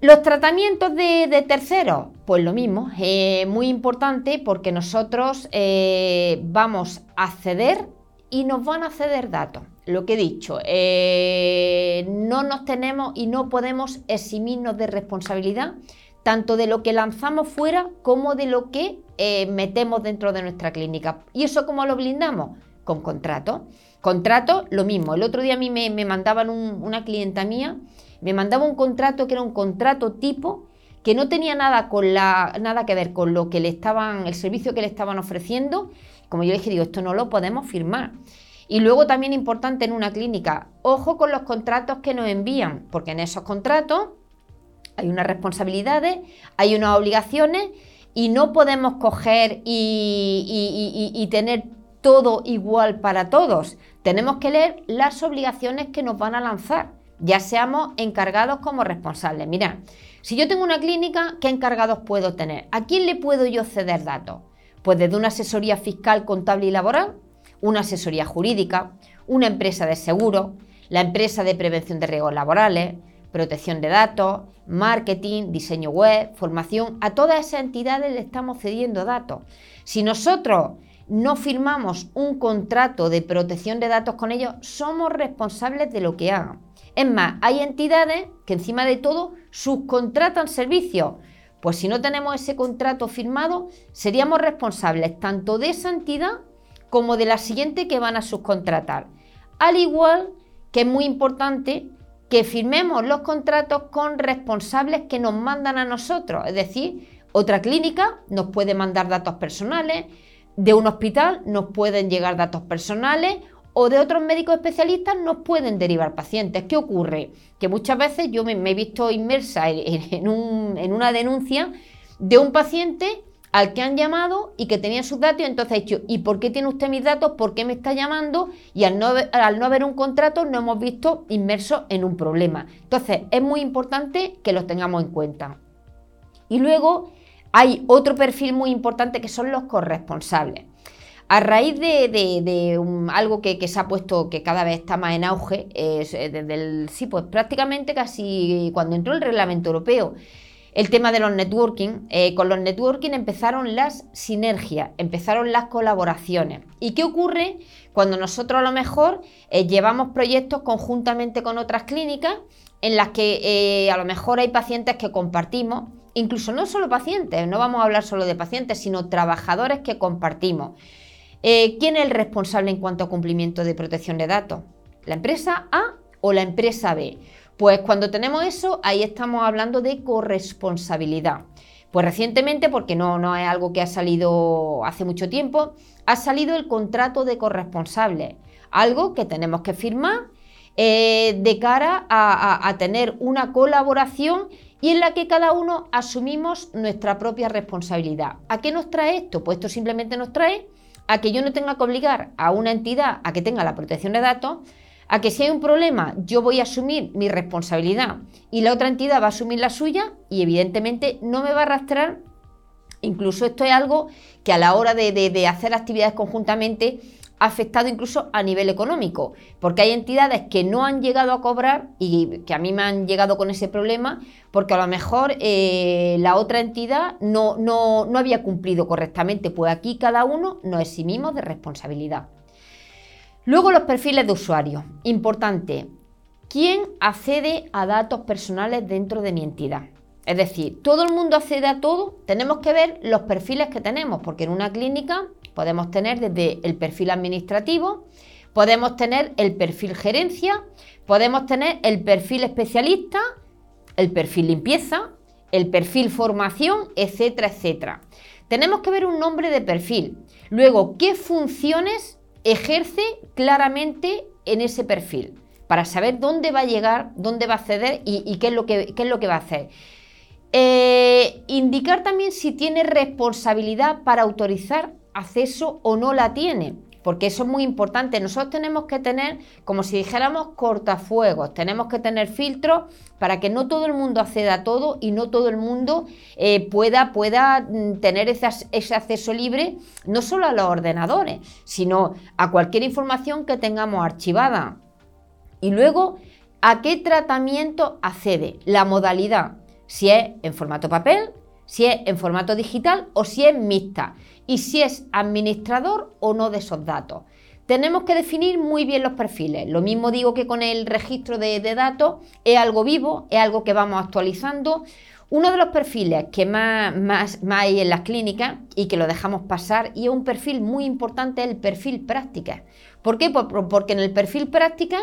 Los tratamientos de, terceros, pues lo mismo, es muy importante porque nosotros eh, vamos a ceder y nos van a ceder datos. Lo que he dicho, eh, no nos tenemos y no podemos eximirnos de responsabilidad tanto de lo que lanzamos fuera como de lo que eh, metemos dentro de nuestra clínica. ¿Y eso cómo lo blindamos? Con contrato. Contrato, lo mismo. El otro día a mí me, mandaban una clienta mía, me mandaba un contrato que era un contrato tipo que no tenía nada, con la, nada que ver con lo que le estaban, el servicio que le estaban ofreciendo. Como yo le dije, digo, esto no lo podemos firmar. Y luego también importante en una clínica, ojo con los contratos que nos envían, porque en esos contratos hay unas responsabilidades, hay unas obligaciones y no podemos coger y, tener todo igual para todos. Tenemos que leer las obligaciones que nos van a lanzar, ya seamos encargados como responsables. Mira, si yo tengo una clínica, ¿qué encargados puedo tener? ¿A quién le puedo yo ceder datos? Pues desde una asesoría fiscal, contable y laboral, una asesoría jurídica, una empresa de seguro, la empresa de prevención de riesgos laborales, protección de datos, marketing, diseño web, formación. A todas esas entidades le estamos cediendo datos. Si nosotros no firmamos un contrato de protección de datos con ellos, somos responsables de lo que hagan. Es más, hay entidades que encima de todo subcontratan servicios. Pues si no tenemos ese contrato firmado, seríamos responsables tanto de esa entidad como de la siguiente que van a subcontratar. Al igual que es muy importante que firmemos los contratos con responsables que nos mandan a nosotros. Es decir, otra clínica nos puede mandar datos personales, de un hospital nos pueden llegar datos personales o de otros médicos especialistas nos pueden derivar pacientes. ¿Qué ocurre? Que muchas veces yo me, he visto inmersa en, en una denuncia de un paciente al que han llamado y que tenían sus datos entonces ha dicho, ¿y por qué tiene usted mis datos? ¿Por qué me está llamando? Y al no, al no haber un contrato no hemos visto inmersos en un problema. Entonces es muy importante que los tengamos en cuenta. Y luego hay otro perfil muy importante que son los corresponsables. A raíz de, algo que, se ha puesto, que cada vez está más en auge, eh, desde el, sí, pues prácticamente casi cuando entró el reglamento europeo, el tema de los networking. Eh, con los networking empezaron las sinergias, empezaron las colaboraciones. ¿Y qué ocurre cuando nosotros a lo mejor eh, llevamos proyectos conjuntamente con otras clínicas en las que a lo mejor hay pacientes que compartimos, incluso no solo pacientes, no vamos a hablar solo de pacientes, sino trabajadores que compartimos. ¿Quién es el responsable en cuanto a cumplimiento de protección de datos? ¿La empresa A o la empresa B? Pues cuando tenemos eso, ahí estamos hablando de corresponsabilidad. Pues recientemente, porque no, no es algo que ha salido hace mucho tiempo, ha salido el contrato de corresponsable, algo que tenemos que firmar eh, de cara a tener una colaboración y en la que cada uno asumimos nuestra propia responsabilidad. ¿A qué nos trae esto? Pues esto simplemente nos trae a que yo no tenga que obligar a una entidad a que tenga la protección de datos, a que si hay un problema yo voy a asumir mi responsabilidad y la otra entidad va a asumir la suya y evidentemente no me va a arrastrar. Incluso esto es algo que a la hora de, hacer actividades conjuntamente afectado incluso a nivel económico, porque hay entidades que no han llegado a cobrar y que a mí me han llegado con ese problema, porque a lo mejor eh, la otra entidad no, no, no había cumplido correctamente, pues aquí cada uno nos eximimos de responsabilidad. Luego los perfiles de usuario. Importante, ¿quién accede a datos personales dentro de mi entidad? Es decir, todo el mundo accede a todo, tenemos que ver los perfiles que tenemos, porque en una clínica podemos tener desde el perfil administrativo, podemos tener el perfil gerencia, podemos tener el perfil especialista, el perfil limpieza, el perfil formación, etcétera, etcétera. Tenemos que ver un nombre de perfil. Luego, ¿qué funciones ejerce claramente en ese perfil para saber dónde va a llegar, dónde va a acceder y, qué, es lo que, es lo que va a hacer. Eh, indicar también si tiene responsabilidad para autorizar acceso o no la tiene porque eso es muy importante. Nosotros tenemos que tener, como si dijéramos, cortafuegos, tenemos que tener filtros para que no todo el mundo acceda a todo y no todo el mundo eh, pueda, pueda mm, tener ese, ese acceso libre, no solo a los ordenadores, sino a cualquier información que tengamos archivada. Y luego, ¿a qué tratamiento accede? La modalidad, si es en formato papel, si es en formato digital o si es mixta y si es administrador o no de esos datos. Tenemos que definir muy bien los perfiles. Lo mismo digo que con el registro de, datos, es algo vivo, es algo que vamos actualizando. Uno de los perfiles que más, más, hay en las clínicas y que lo dejamos pasar y es un perfil muy importante es el perfil práctica. ¿Por qué? Porque en el perfil práctica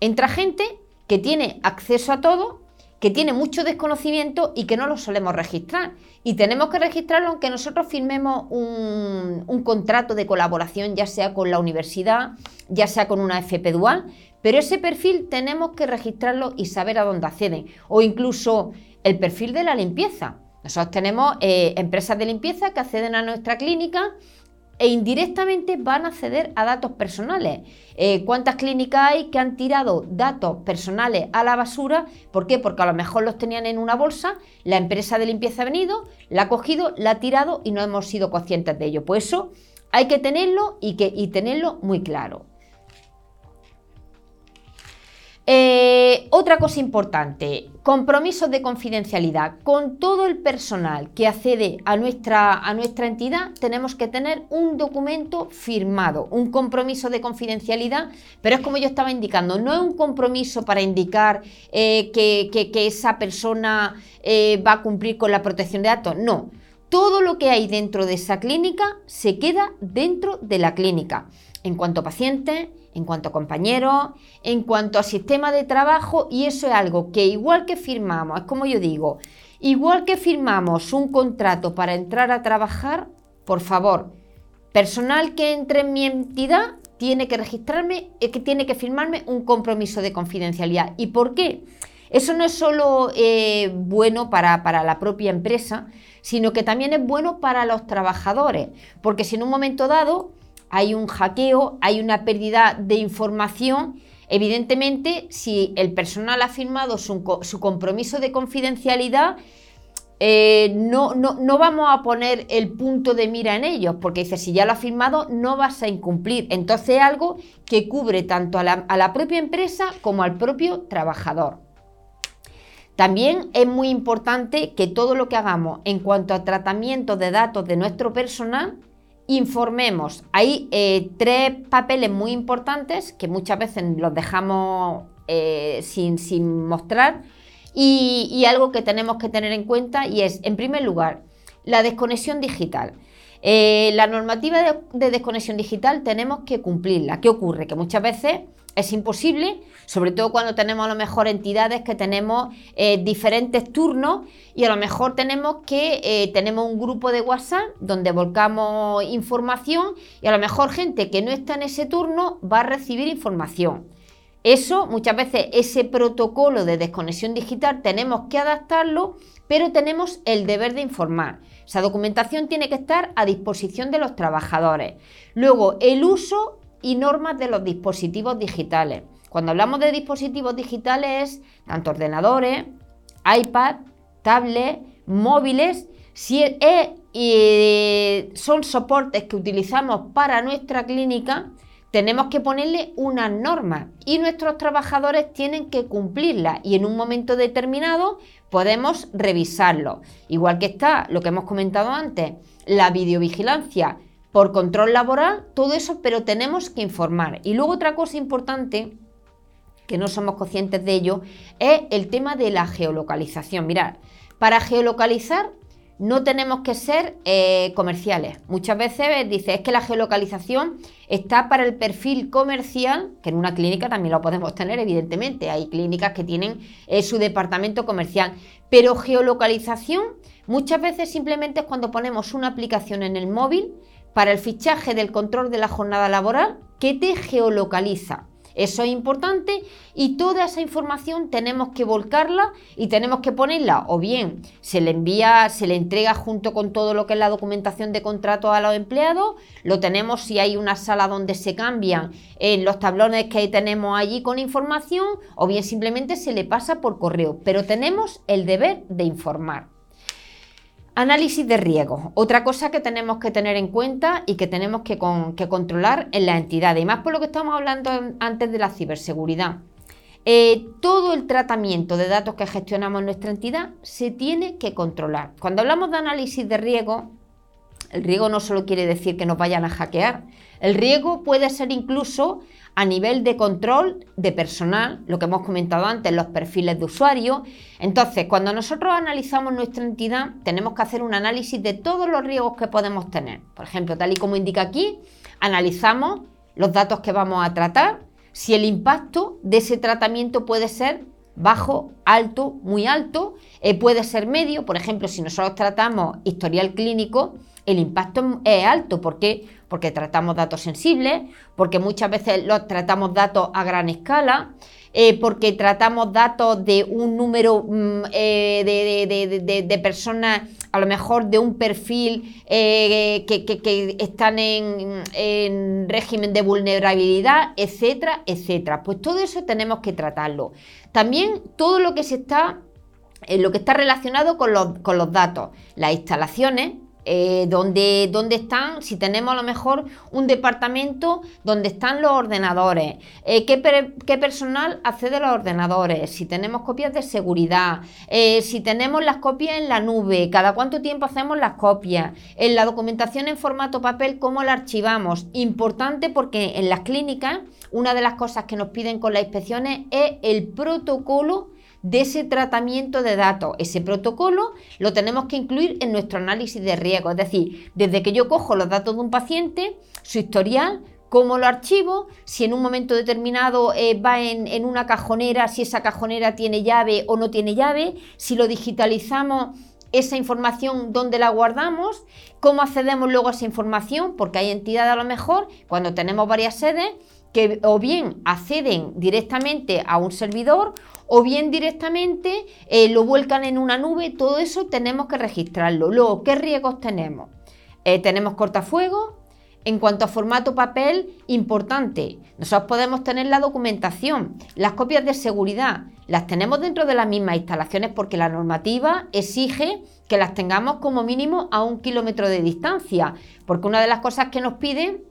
entra gente que tiene acceso a todo que tiene mucho desconocimiento y que no lo solemos registrar. Y tenemos que registrarlo aunque nosotros firmemos un, contrato de colaboración, ya sea con la universidad, ya sea con una FP dual, pero ese perfil tenemos que registrarlo y saber a dónde acceden. O incluso el perfil de la limpieza. Nosotros tenemos eh, empresas de limpieza que acceden a nuestra clínica e indirectamente van a acceder a datos personales. Eh, ¿Cuántas clínicas hay que han tirado datos personales a la basura? ¿Por qué? Porque a lo mejor los tenían en una bolsa, la empresa de limpieza ha venido, la ha cogido, la ha tirado y no hemos sido conscientes de ello. Pues eso hay que tenerlo y, que, y tenerlo muy claro. Eh, otra cosa importante, compromisos de confidencialidad. Con todo el personal que accede a nuestra, a nuestra entidad, tenemos que tener un documento firmado, un compromiso de confidencialidad, pero es como yo estaba indicando, no es un compromiso para indicar eh, que, esa persona eh, va a cumplir con la protección de datos, no. Todo lo que hay dentro de esa clínica se queda dentro de la clínica. En cuanto a pacientes, en cuanto a compañeros, en cuanto a sistema de trabajo y eso es algo que igual que firmamos, es como yo digo, igual que firmamos un contrato para entrar a trabajar, por favor, personal que entre en mi entidad tiene que registrarme, que tiene que firmarme un compromiso de confidencialidad. ¿Y por qué? Eso no es solo eh, bueno para, para la propia empresa, sino que también es bueno para los trabajadores, porque si en un momento dado hay un hackeo, hay una pérdida de información. Evidentemente, si el personal ha firmado su, compromiso de confidencialidad, eh, no, no, vamos a poner el punto de mira en ellos, porque dice, si ya lo ha firmado, no vas a incumplir. Entonces es algo que cubre tanto a la propia empresa como al propio trabajador. También es muy importante que todo lo que hagamos en cuanto a tratamiento de datos de nuestro personal, informemos. Hay eh, tres papeles muy importantes que muchas veces los dejamos eh, sin, mostrar y, algo que tenemos que tener en cuenta y es, en primer lugar, la desconexión digital. Eh, la normativa de desconexión digital tenemos que cumplirla. ¿Qué ocurre? Que muchas veces es imposible, sobre todo cuando tenemos a lo mejor entidades que tenemos eh, diferentes turnos y a lo mejor tenemos que eh, tenemos un grupo de WhatsApp donde volcamos información y a lo mejor gente que no está en ese turno va a recibir información. Eso muchas veces ese protocolo de desconexión digital tenemos que adaptarlo, pero tenemos el deber de informar. Esa documentación tiene que estar a disposición de los trabajadores. Luego, el uso y normas de los dispositivos digitales. Cuando hablamos de dispositivos digitales, tanto ordenadores, iPad, tablets, móviles, si son soportes que utilizamos para nuestra clínica, tenemos que ponerle unas normas y nuestros trabajadores tienen que cumplirlas y en un momento determinado podemos revisarlo. Igual que está lo que hemos comentado antes, la videovigilancia por control laboral, todo eso, pero tenemos que informar. Y luego otra cosa importante, que no somos conscientes de ello, es el tema de la geolocalización. Mirad, para geolocalizar no tenemos que ser eh, comerciales. Muchas veces dice, es que la geolocalización está para el perfil comercial, que en una clínica también lo podemos tener, evidentemente. Hay clínicas que tienen eh, su departamento comercial. Pero geolocalización muchas veces simplemente es cuando ponemos una aplicación en el móvil para el fichaje del control de la jornada laboral que te geolocaliza. Eso es importante y toda esa información tenemos que volcarla y tenemos que ponerla o bien se le envía, se le entrega junto con todo lo que es la documentación de contrato a los empleados, lo tenemos si hay una sala donde se cambian en los tablones que tenemos allí con información o bien simplemente se le pasa por correo, pero tenemos el deber de informar. Análisis de riesgo, otra cosa que tenemos que tener en cuenta y que tenemos que, controlar en la entidad, y más por lo que estamos hablando antes de la ciberseguridad. Eh, todo el tratamiento de datos que gestionamos en nuestra entidad se tiene que controlar. Cuando hablamos de análisis de riesgo, el riesgo no solo quiere decir que nos vayan a hackear, el riesgo puede ser incluso a nivel de control de personal, lo que hemos comentado antes, los perfiles de usuario. Entonces, cuando nosotros analizamos nuestra entidad, tenemos que hacer un análisis de todos los riesgos que podemos tener. Por ejemplo, tal y como indica aquí, analizamos los datos que vamos a tratar, si el impacto de ese tratamiento puede ser bajo, alto, muy alto, eh, puede ser medio, por ejemplo, si nosotros tratamos historial clínico, el impacto es alto. ¿Por qué? Porque tratamos datos sensibles, porque muchas veces los tratamos datos a gran escala, eh, porque tratamos datos de un número mm, eh, de, personas, a lo mejor de un perfil eh, que, están en, en, régimen de vulnerabilidad, etcétera, etcétera. Pues todo eso tenemos que tratarlo. También todo lo que se está, lo que está relacionado con los, con los datos, las instalaciones, eh, donde, están, si tenemos a lo mejor un departamento donde están los ordenadores, eh, ¿qué, personal accede a los ordenadores, si tenemos copias de seguridad, eh, si tenemos las copias en la nube, cada cuánto tiempo hacemos las copias, en la documentación en formato papel, cómo la archivamos. Importante porque en las clínicas una de las cosas que nos piden con las inspecciones es el protocolo de ese tratamiento de datos. Ese protocolo lo tenemos que incluir en nuestro análisis de riesgo. Es decir, desde que yo cojo los datos de un paciente, su historial, cómo lo archivo, si en un momento determinado eh, va en, en, una cajonera, si esa cajonera tiene llave o no tiene llave, si lo digitalizamos, esa información, dónde la guardamos, cómo accedemos luego a esa información, porque hay entidades a lo mejor, cuando tenemos varias sedes, que o bien acceden directamente a un servidor o bien directamente eh, lo vuelcan en una nube, todo eso tenemos que registrarlo. Luego, ¿qué riesgos tenemos? Eh, tenemos cortafuegos. En cuanto a formato papel, importante, nosotros podemos tener la documentación, las copias de seguridad, las tenemos dentro de las mismas instalaciones porque la normativa exige que las tengamos como mínimo a un kilómetro de distancia, porque una de las cosas que nos piden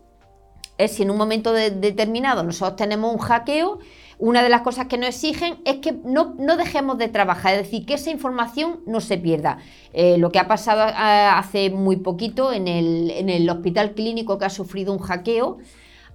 es si en un momento determinado nosotros tenemos un hackeo, una de las cosas que nos exigen es que no, dejemos de trabajar, es decir, que esa información no se pierda. Eh, lo que ha pasado eh, hace muy poquito en el, en el hospital clínico que ha sufrido un hackeo,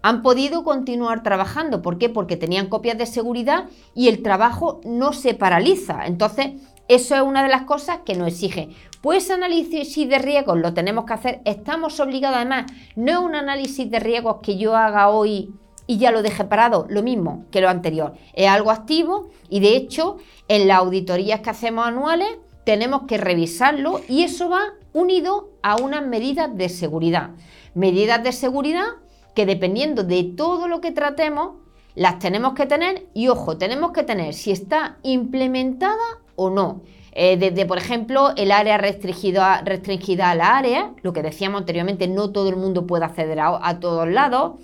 han podido continuar trabajando. ¿Por qué? Porque tenían copias de seguridad y el trabajo no se paraliza. Entonces, eso es una de las cosas que nos exige. Pues análisis de riesgos lo tenemos que hacer. Estamos obligados, además, no es un análisis de riesgos que yo haga hoy y ya lo deje parado, lo mismo que lo anterior. Es algo activo y de hecho en las auditorías que hacemos anuales tenemos que revisarlo y eso va unido a unas medidas de seguridad. Medidas de seguridad que dependiendo de todo lo que tratemos, las tenemos que tener y ojo, tenemos que tener si está implementada o no. Eh, desde, por ejemplo, el área restringida, restringida a la área, lo que decíamos anteriormente, no todo el mundo puede acceder a todos lados.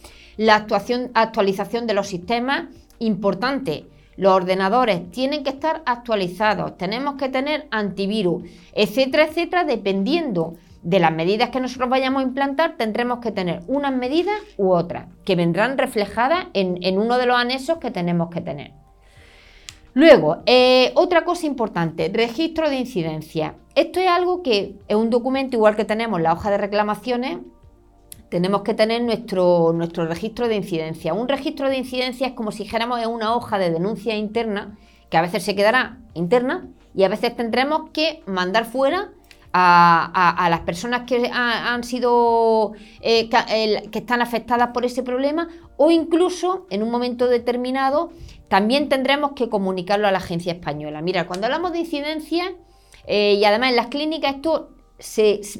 La actuación, actualización de los sistemas, importante. Los ordenadores tienen que estar actualizados, tenemos que tener antivirus, etcétera, etcétera, dependiendo de las medidas que nosotros vayamos a implantar, tendremos que tener unas medidas u otras, que vendrán reflejadas en, uno de los anexos que tenemos que tener. Luego, eh, otra cosa importante, registro de incidencia. Esto es algo que es un documento igual que tenemos la hoja de reclamaciones, tenemos que tener nuestro, nuestro registro de incidencia. Un registro de incidencia es como si dijéramos en una hoja de denuncia interna, que a veces se quedará interna y a veces tendremos que mandar fuera a, las personas que han sido eh, que están afectadas por ese problema o incluso en un momento determinado también tendremos que comunicarlo a la agencia española. Mira, cuando hablamos de incidencia eh, y además en las clínicas esto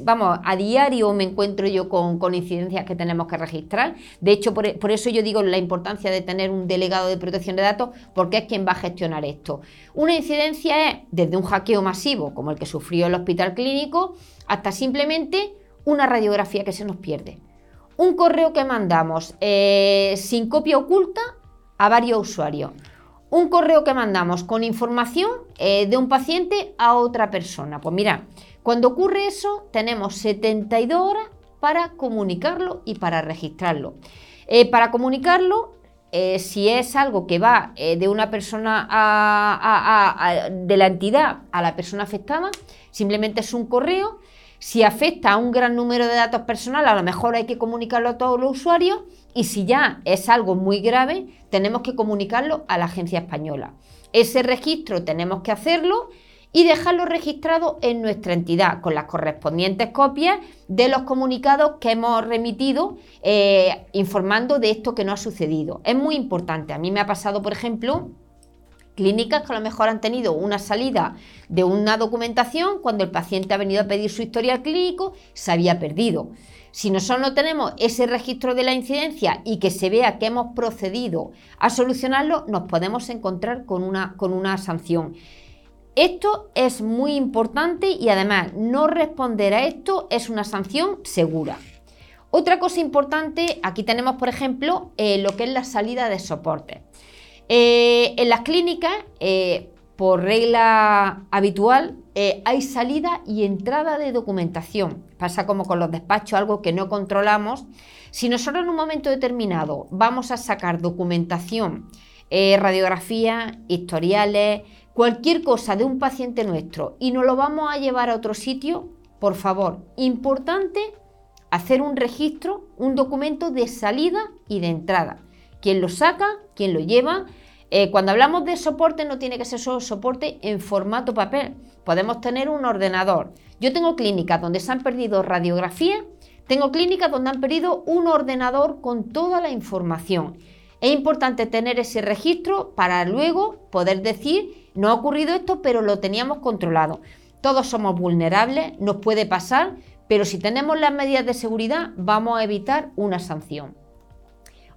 vamos, a diario me encuentro yo con, incidencias que tenemos que registrar. De hecho, por, eso yo digo la importancia de tener un delegado de protección de datos, porque es quien va a gestionar esto. Una incidencia es desde un hackeo masivo, como el que sufrió el hospital clínico, hasta simplemente una radiografía que se nos pierde. Un correo que mandamos eh, sin copia oculta a varios usuarios. Un correo que mandamos con información eh, de un paciente a otra persona. Pues mira, cuando ocurre eso, tenemos 72 horas para comunicarlo y para registrarlo. Eh, para comunicarlo, eh, si es algo que va de una persona de la entidad a la persona afectada, simplemente es un correo. Si afecta a un gran número de datos personales, a lo mejor hay que comunicarlo a todos los usuarios. Y si ya es algo muy grave, tenemos que comunicarlo a la agencia española. Ese registro tenemos que hacerlo y dejarlo registrado en nuestra entidad con las correspondientes copias de los comunicados que hemos remitido eh, informando de esto que no ha sucedido. Es muy importante. A mí me ha pasado, por ejemplo, clínicas que a lo mejor han tenido una salida de una documentación cuando el paciente ha venido a pedir su historial clínico, se había perdido. Si nosotros no tenemos ese registro de la incidencia y que se vea que hemos procedido a solucionarlo, nos podemos encontrar con una, con una sanción. Esto es muy importante y además no responder a esto es una sanción segura. Otra cosa importante, aquí tenemos por ejemplo eh, lo que es la salida de soporte. Eh, en las clínicas, eh, por regla habitual, hay salida y entrada de documentación. Pasa como con los despachos, algo que no controlamos. Si nosotros en un momento determinado vamos a sacar documentación, radiografía, historiales, cualquier cosa de un paciente nuestro y nos lo vamos a llevar a otro sitio, por favor, importante hacer un registro, un documento de salida y de entrada. Quién lo saca, quién lo lleva. Eh, cuando hablamos de soporte no tiene que ser solo soporte en formato papel. Podemos tener un ordenador. Yo tengo clínicas donde se han perdido radiografías, tengo clínicas donde han perdido un ordenador con toda la información. Es importante tener ese registro para luego poder decir no ha ocurrido esto, pero lo teníamos controlado. Todos somos vulnerables, nos puede pasar, pero si tenemos las medidas de seguridad vamos a evitar una sanción.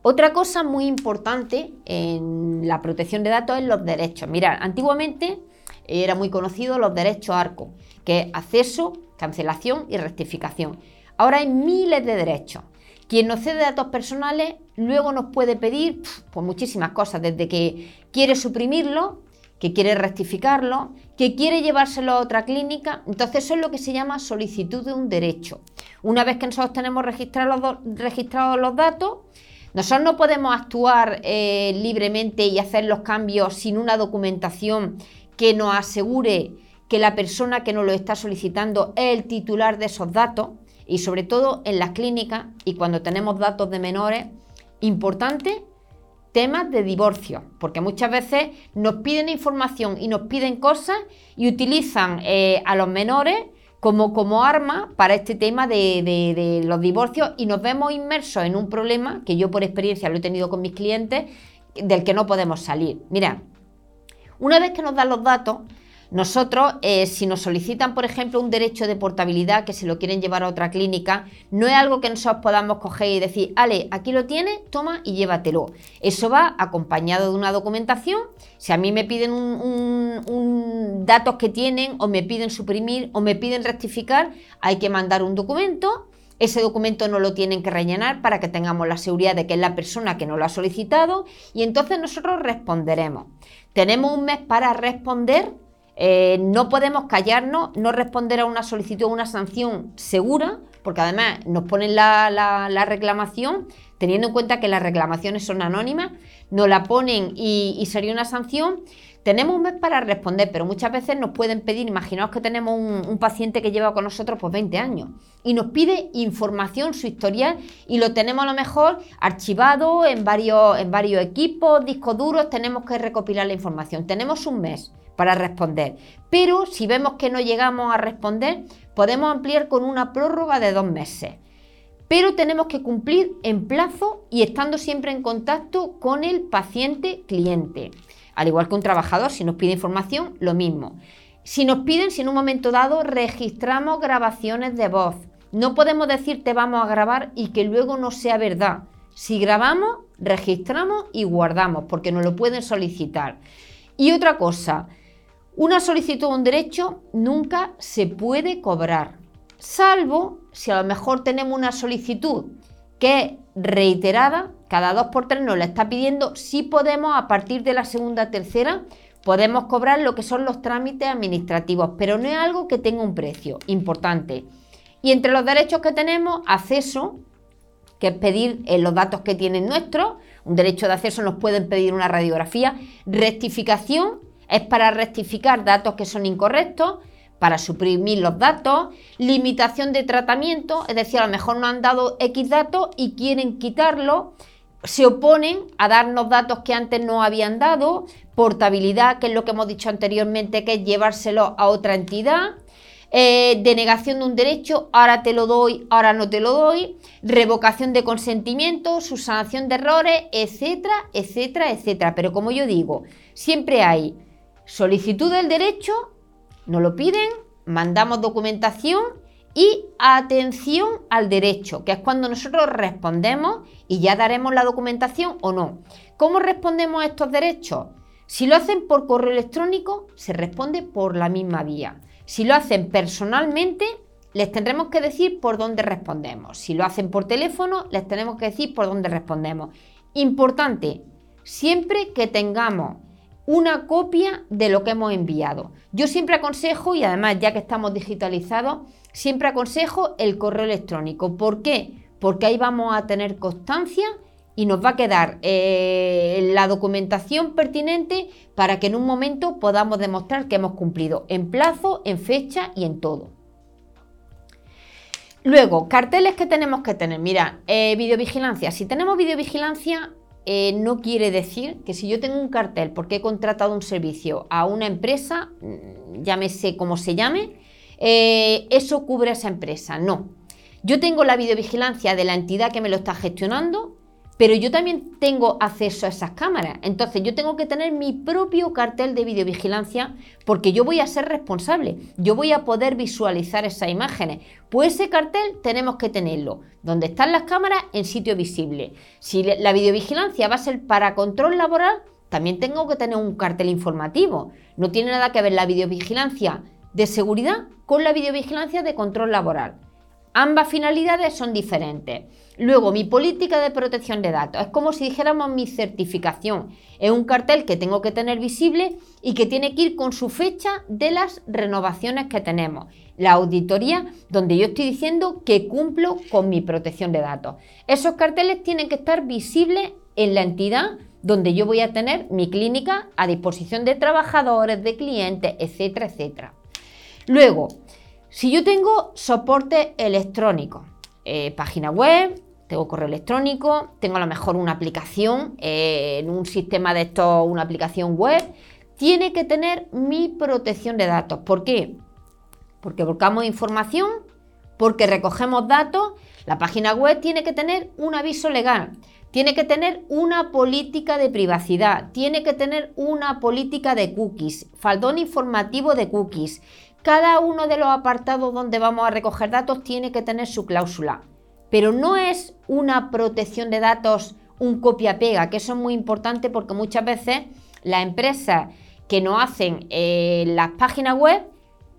Otra cosa muy importante en la protección de datos es los derechos. Mirad, antiguamente era muy conocido los derechos ARCO, que es acceso, cancelación y rectificación. Ahora hay miles de derechos. Quien nos cede datos personales luego nos puede pedir pues, muchísimas cosas, desde que quiere suprimirlo que quiere rectificarlo, que quiere llevárselo a otra clínica. Entonces eso es lo que se llama solicitud de un derecho. Una vez que nosotros tenemos registrados registrados los datos, Nosotros no podemos actuar eh, libremente y hacer los cambios sin una documentación que nos asegure que la persona que nos lo está solicitando es el titular de esos datos y sobre todo en las clínicas y cuando tenemos datos de menores, importante temas de divorcio, porque muchas veces nos piden información y nos piden cosas y utilizan eh, a los menores como, como arma para este tema de, de, los divorcios y nos vemos inmersos en un problema que yo por experiencia lo he tenido con mis clientes, del que no podemos salir. Mira, una vez que nos dan los datos, nosotros, eh, si nos solicitan, por ejemplo, un derecho de portabilidad que se lo quieren llevar a otra clínica, no es algo que nosotros podamos coger y decir, Ale, aquí lo tienes, toma y llévatelo. Eso va acompañado de una documentación. Si a mí me piden un, datos que tienen, o me piden suprimir, o me piden rectificar, hay que mandar un documento. Ese documento no lo tienen que rellenar para que tengamos la seguridad de que es la persona que nos lo ha solicitado y entonces nosotros responderemos. Tenemos un mes para responder eh, no podemos callarnos, no responder a una solicitud o una sanción segura, porque además nos ponen la, reclamación, teniendo en cuenta que las reclamaciones son anónimas, nos la ponen y, sería una sanción. Tenemos un mes para responder, pero muchas veces nos pueden pedir, imaginaos que tenemos un, paciente que lleva con nosotros pues 20 años y nos pide información, su historial, y lo tenemos a lo mejor archivado en varios, en varios equipos, discos duros, tenemos que recopilar la información. Tenemos un mes para responder. Pero si vemos que no llegamos a responder, podemos ampliar con una prórroga de dos meses. Pero tenemos que cumplir en plazo y estando siempre en contacto con el paciente cliente. Al igual que un trabajador, si nos pide información, lo mismo. Si nos piden, si en un momento dado registramos grabaciones de voz, no podemos decir te vamos a grabar y que luego no sea verdad. Si grabamos, registramos y guardamos porque nos lo pueden solicitar. Y otra cosa, una solicitud de un derecho nunca se puede cobrar, salvo si a lo mejor tenemos una solicitud que es reiterada, cada dos por tres nos la está pidiendo, si podemos a partir de la segunda tercera podemos cobrar lo que son los trámites administrativos, pero no es algo que tenga un precio importante. Y entre los derechos que tenemos, acceso, que es pedir eh, los datos que tienen nuestros, un derecho de acceso nos pueden pedir una radiografía, rectificación es para rectificar datos que son incorrectos, para suprimir los datos, limitación de tratamiento, es decir, a lo mejor no han dado X datos y quieren quitarlo, se oponen a darnos datos que antes no habían dado, portabilidad, que es lo que hemos dicho anteriormente, que es llevárselo a otra entidad, eh, denegación de un derecho, ahora te lo doy, ahora no te lo doy, revocación de consentimiento, subsanación de errores, etcétera, etcétera, etcétera. Pero como yo digo, siempre hay Solicitud del derecho, nos lo piden, mandamos documentación y atención al derecho, que es cuando nosotros respondemos y ya daremos la documentación o no. ¿Cómo respondemos a estos derechos? Si lo hacen por correo electrónico, se responde por la misma vía. Si lo hacen personalmente, les tendremos que decir por dónde respondemos. Si lo hacen por teléfono, les tenemos que decir por dónde respondemos. Importante, siempre que tengamos una copia de lo que hemos enviado. Yo siempre aconsejo, y además ya que estamos digitalizados, siempre aconsejo el correo electrónico. ¿Por qué? Porque ahí vamos a tener constancia y nos va a quedar eh, la documentación pertinente para que en un momento podamos demostrar que hemos cumplido en plazo, en fecha y en todo. Luego, carteles que tenemos que tener. Mira, eh, videovigilancia. Si tenemos videovigilancia, eh, no quiere decir que si yo tengo un cartel porque he contratado un servicio a una empresa, mm, llámese como se llame, eh, eso cubre a esa empresa. No. Yo tengo la videovigilancia de la entidad que me lo está gestionando pero yo también tengo acceso a esas cámaras. Entonces yo tengo que tener mi propio cartel de videovigilancia porque yo voy a ser responsable. Yo voy a poder visualizar esas imágenes. Pues ese cartel tenemos que tenerlo. Donde están las cámaras en sitio visible. Si la videovigilancia va a ser para control laboral, también tengo que tener un cartel informativo. No tiene nada que ver la videovigilancia de seguridad con la videovigilancia de control laboral. Ambas finalidades son diferentes. Luego, mi política de protección de datos es como si dijéramos mi certificación. Es un cartel que tengo que tener visible y que tiene que ir con su fecha de las renovaciones que tenemos. La auditoría donde yo estoy diciendo que cumplo con mi protección de datos. Esos carteles tienen que estar visibles en la entidad donde yo voy a tener mi clínica a disposición de trabajadores, de clientes, etcétera, etcétera. Luego, si yo tengo soporte electrónico, eh, página web, tengo correo electrónico, tengo a lo mejor una aplicación eh, en un sistema de esto, una aplicación web, tiene que tener mi protección de datos. ¿Por qué? Porque volcamos información, porque recogemos datos, la página web tiene que tener un aviso legal, tiene que tener una política de privacidad, tiene que tener una política de cookies, faldón informativo de cookies. Cada uno de los apartados donde vamos a recoger datos tiene que tener su cláusula pero no es una protección de datos, un copia-pega, que eso es muy importante porque muchas veces las empresas que nos hacen eh, las páginas web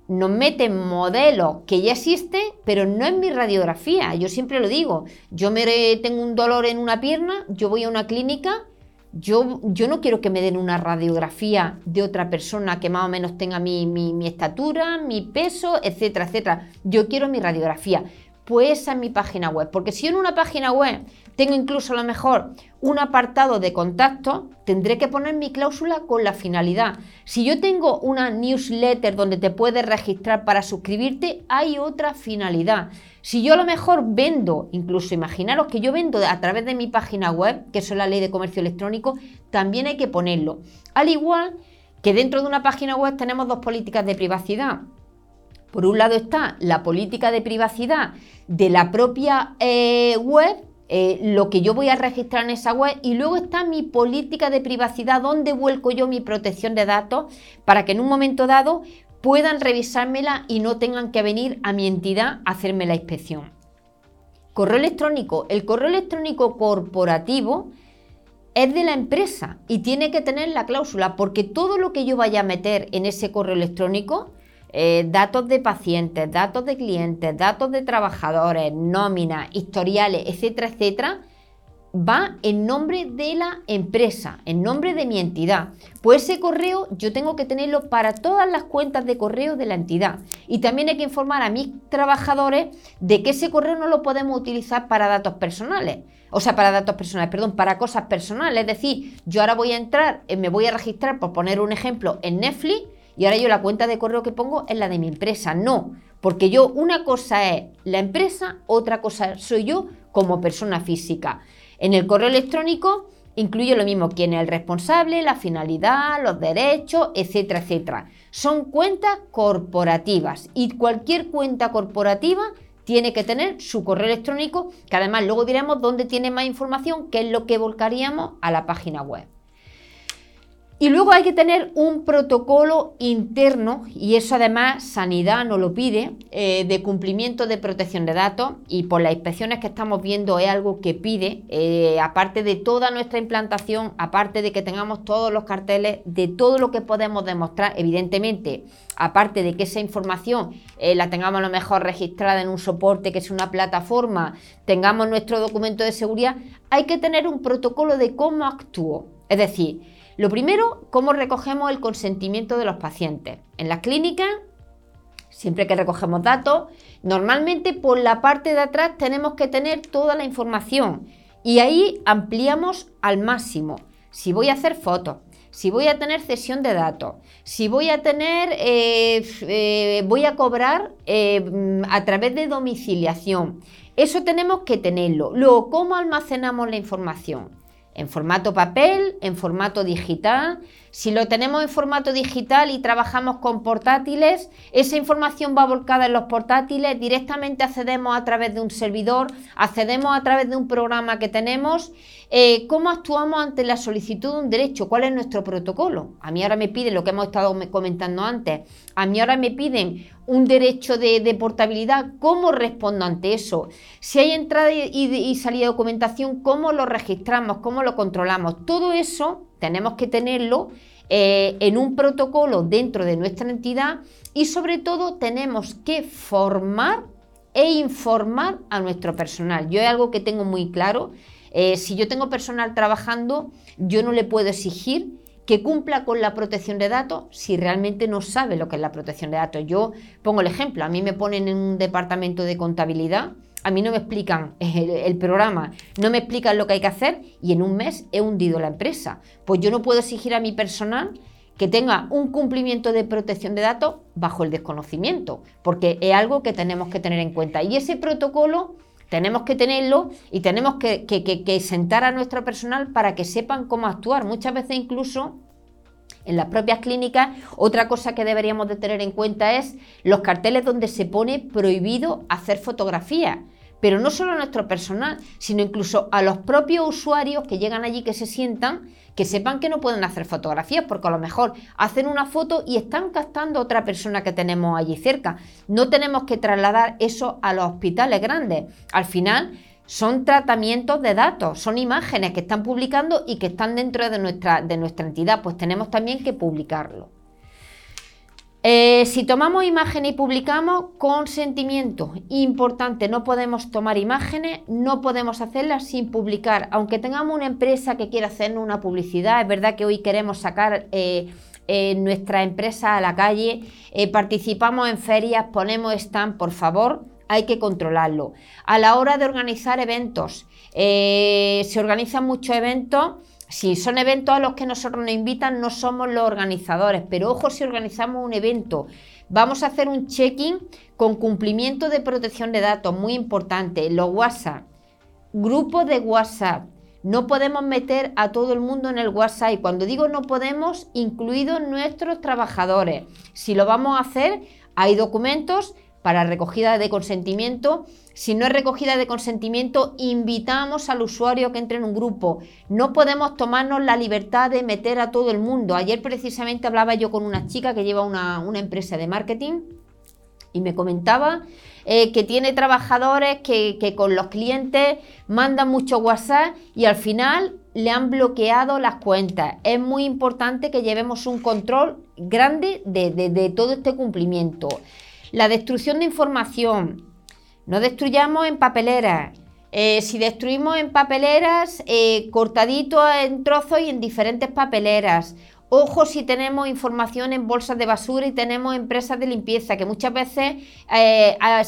nos meten modelos que ya existen, pero no es mi radiografía. Yo siempre lo digo, yo me tengo un dolor en una pierna, yo voy a una clínica, yo, yo no quiero que me den una radiografía de otra persona que más o menos tenga mi, mi estatura, mi peso, etcétera, etcétera. Yo quiero mi radiografía pues esa es mi página web. Porque si en una página web tengo incluso a lo mejor un apartado de contacto, tendré que poner mi cláusula con la finalidad. Si yo tengo una newsletter donde te puedes registrar para suscribirte, hay otra finalidad. Si yo a lo mejor vendo, incluso imaginaros que yo vendo a través de mi página web, que es la ley de comercio electrónico, también hay que ponerlo. Al igual que dentro de una página web tenemos dos políticas de privacidad. Por un lado está la política de privacidad de la propia eh, web, eh, lo que yo voy a registrar en esa web, y luego está mi política de privacidad, donde vuelco yo mi protección de datos para que en un momento dado puedan revisármela y no tengan que venir a mi entidad a hacerme la inspección. Correo electrónico. El correo electrónico corporativo es de la empresa y tiene que tener la cláusula porque todo lo que yo vaya a meter en ese correo electrónico eh, datos de pacientes, datos de clientes, datos de trabajadores, nóminas, historiales, etcétera, etcétera, va en nombre de la empresa, en nombre de mi entidad. Pues ese correo yo tengo que tenerlo para todas las cuentas de correo de la entidad. Y también hay que informar a mis trabajadores de que ese correo no lo podemos utilizar para datos personales. O sea, para datos personales, perdón, para cosas personales. Es decir, yo ahora voy a entrar, eh, me voy a registrar, por poner un ejemplo, en Netflix y ahora yo la cuenta de correo que pongo es la de mi empresa. No, porque yo una cosa es la empresa, otra cosa soy yo como persona física. En el correo electrónico incluye lo mismo quién es el responsable, la finalidad, los derechos, etcétera, etcétera. Son cuentas corporativas y cualquier cuenta corporativa tiene que tener su correo electrónico, que además luego diremos dónde tiene más información, que es lo que volcaríamos a la página web. Y luego hay que tener un protocolo interno, y eso además Sanidad nos lo pide, eh, de cumplimiento de protección de datos, y por las inspecciones que estamos viendo es algo que pide, eh, aparte de toda nuestra implantación, aparte de que tengamos todos los carteles, de todo lo que podemos demostrar, evidentemente, aparte de que esa información eh, la tengamos a lo mejor registrada en un soporte que es una plataforma, tengamos nuestro documento de seguridad, hay que tener un protocolo de cómo actúo. Es decir, lo primero, cómo recogemos el consentimiento de los pacientes. En las clínicas, siempre que recogemos datos, normalmente por la parte de atrás tenemos que tener toda la información y ahí ampliamos al máximo. Si voy a hacer fotos, si voy a tener cesión de datos, si voy a tener, eh, eh, voy a cobrar eh, a través de domiciliación. Eso tenemos que tenerlo. Luego, ¿cómo almacenamos la información? En formato papel, en formato digital. Si lo tenemos en formato digital y trabajamos con portátiles, esa información va volcada en los portátiles, directamente accedemos a través de un servidor, accedemos a través de un programa que tenemos. Eh, ¿Cómo actuamos ante la solicitud de un derecho? ¿Cuál es nuestro protocolo? A mí ahora me piden lo que hemos estado comentando antes, a mí ahora me piden un derecho de, portabilidad, ¿cómo respondo ante eso? Si hay entrada y, salida de documentación, ¿cómo lo registramos? ¿Cómo lo controlamos? Todo eso tenemos que tenerlo eh, en un protocolo dentro de nuestra entidad y sobre todo tenemos que formar e informar a nuestro personal. Yo es algo que tengo muy claro. Eh, si yo tengo personal trabajando, yo no le puedo exigir que cumpla con la protección de datos si realmente no sabe lo que es la protección de datos. Yo pongo el ejemplo, a mí me ponen en un departamento de contabilidad, a mí no me explican el, programa, no me explican lo que hay que hacer y en un mes he hundido la empresa. Pues yo no puedo exigir a mi personal que tenga un cumplimiento de protección de datos bajo el desconocimiento, porque es algo que tenemos que tener en cuenta. Y ese protocolo tenemos que tenerlo y tenemos que, sentar a nuestro personal para que sepan cómo actuar. Muchas veces incluso en las propias clínicas, otra cosa que deberíamos de tener en cuenta es los carteles donde se pone prohibido hacer fotografías pero no solo a nuestro personal, sino incluso a los propios usuarios que llegan allí, que se sientan, que sepan que no pueden hacer fotografías, porque a lo mejor hacen una foto y están captando a otra persona que tenemos allí cerca. No tenemos que trasladar eso a los hospitales grandes. Al final son tratamientos de datos, son imágenes que están publicando y que están dentro de nuestra, de nuestra entidad, pues tenemos también que publicarlo. Eh, si tomamos imágenes y publicamos, consentimiento. Importante, no podemos tomar imágenes, no podemos hacerlas sin publicar. Aunque tengamos una empresa que quiera hacer una publicidad, es verdad que hoy queremos sacar eh, eh, nuestra empresa a la calle, participamos en ferias, ponemos stand, por favor, hay que controlarlo. A la hora de organizar eventos, se organizan muchos eventos si son eventos a los que nosotros nos invitan, no somos los organizadores, pero ojo si organizamos un evento. Vamos a hacer un check-in con cumplimiento de protección de datos, muy importante. Los WhatsApp, grupos de WhatsApp. No podemos meter a todo el mundo en el WhatsApp y cuando digo no podemos, incluidos nuestros trabajadores. Si lo vamos a hacer, hay documentos para recogida de consentimiento. Si no es recogida de consentimiento, invitamos al usuario que entre en un grupo. No podemos tomarnos la libertad de meter a todo el mundo. Ayer precisamente hablaba yo con una chica que lleva una, empresa de marketing y me comentaba eh, que tiene trabajadores que, con los clientes mandan mucho WhatsApp y al final le han bloqueado las cuentas. Es muy importante que llevemos un control grande de todo este cumplimiento. La destrucción de información. No destruyamos en papeleras. Eh, si destruimos en papeleras, eh, cortadito en trozos y en diferentes papeleras. Ojo si tenemos información en bolsas de basura y tenemos empresas de limpieza, que muchas veces eh, ha,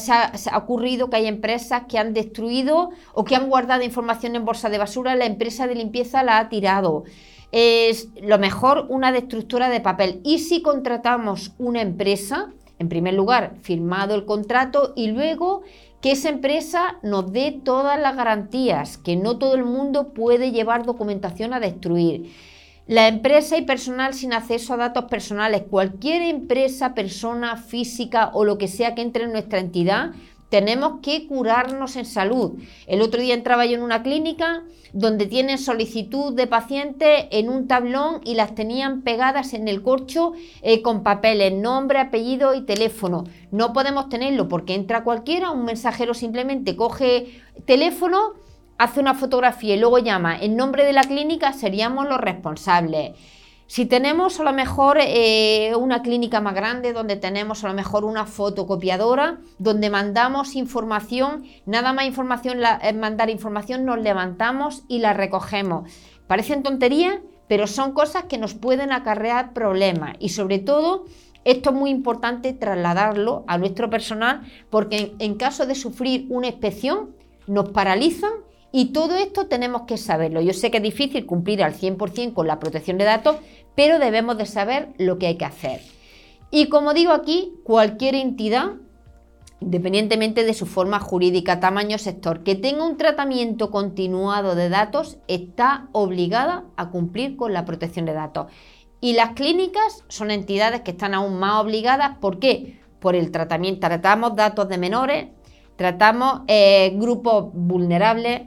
ocurrido que hay empresas que han destruido o que han guardado información en bolsas de basura, la empresa de limpieza la ha tirado. Es lo mejor una destructura de papel. Y si contratamos una empresa, en primer lugar, firmado el contrato y luego que esa empresa nos dé todas las garantías, que no todo el mundo puede llevar documentación a destruir. La empresa y personal sin acceso a datos personales, cualquier empresa, persona física o lo que sea que entre en nuestra entidad, tenemos que curarnos en salud. El otro día entraba yo en una clínica donde tienen solicitud de pacientes en un tablón y las tenían pegadas en el corcho eh, con papeles, nombre, apellido y teléfono. No podemos tenerlo porque entra cualquiera, un mensajero simplemente coge teléfono, hace una fotografía y luego llama en nombre de la clínica, seríamos los responsables. Si tenemos a lo mejor eh, una clínica más grande donde tenemos a lo mejor una fotocopiadora, donde mandamos información, nada más información, eh, mandar información, nos levantamos y la recogemos. Parecen tonterías, pero son cosas que nos pueden acarrear problemas y sobre todo esto es muy importante trasladarlo a nuestro personal porque en caso de sufrir una inspección nos paralizan y todo esto tenemos que saberlo. Yo sé que es difícil cumplir al 100% con la protección de datos, pero debemos de saber lo que hay que hacer. Y como digo aquí, cualquier entidad, independientemente de su forma jurídica, tamaño, sector, que tenga un tratamiento continuado de datos, está obligada a cumplir con la protección de datos. Y las clínicas son entidades que están aún más obligadas. ¿Por qué? Por el tratamiento. Tratamos datos de menores, tratamos eh, grupos vulnerables,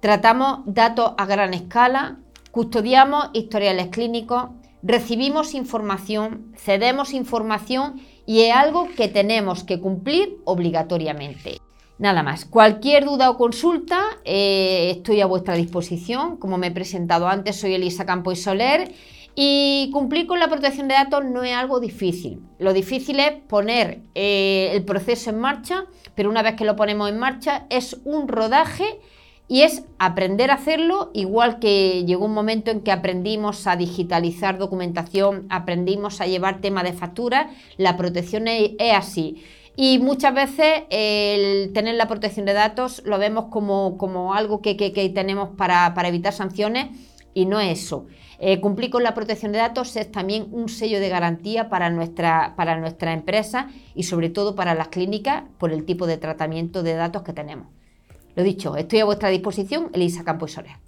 Tratamos datos a gran escala, custodiamos historiales clínicos, recibimos información, cedemos información y es algo que tenemos que cumplir obligatoriamente. Nada más, cualquier duda o consulta, eh, estoy a vuestra disposición. Como me he presentado antes, soy Elisa Campo y Soler Y cumplir con la protección de datos no es algo difícil. Lo difícil es poner eh, el proceso en marcha, pero una vez que lo ponemos en marcha es un rodaje y es aprender a hacerlo, igual que llegó un momento en que aprendimos a digitalizar documentación, aprendimos a llevar tema de facturas, la protección es, así. Y muchas veces el tener la protección de datos lo vemos como, algo que, tenemos para, evitar sanciones y no es eso. Eh, cumplir con la protección de datos es también un sello de garantía para nuestra, para nuestra empresa y sobre todo para las clínicas por el tipo de tratamiento de datos que tenemos. Lo dicho, estoy a vuestra disposición, Elisa Campo y Soler.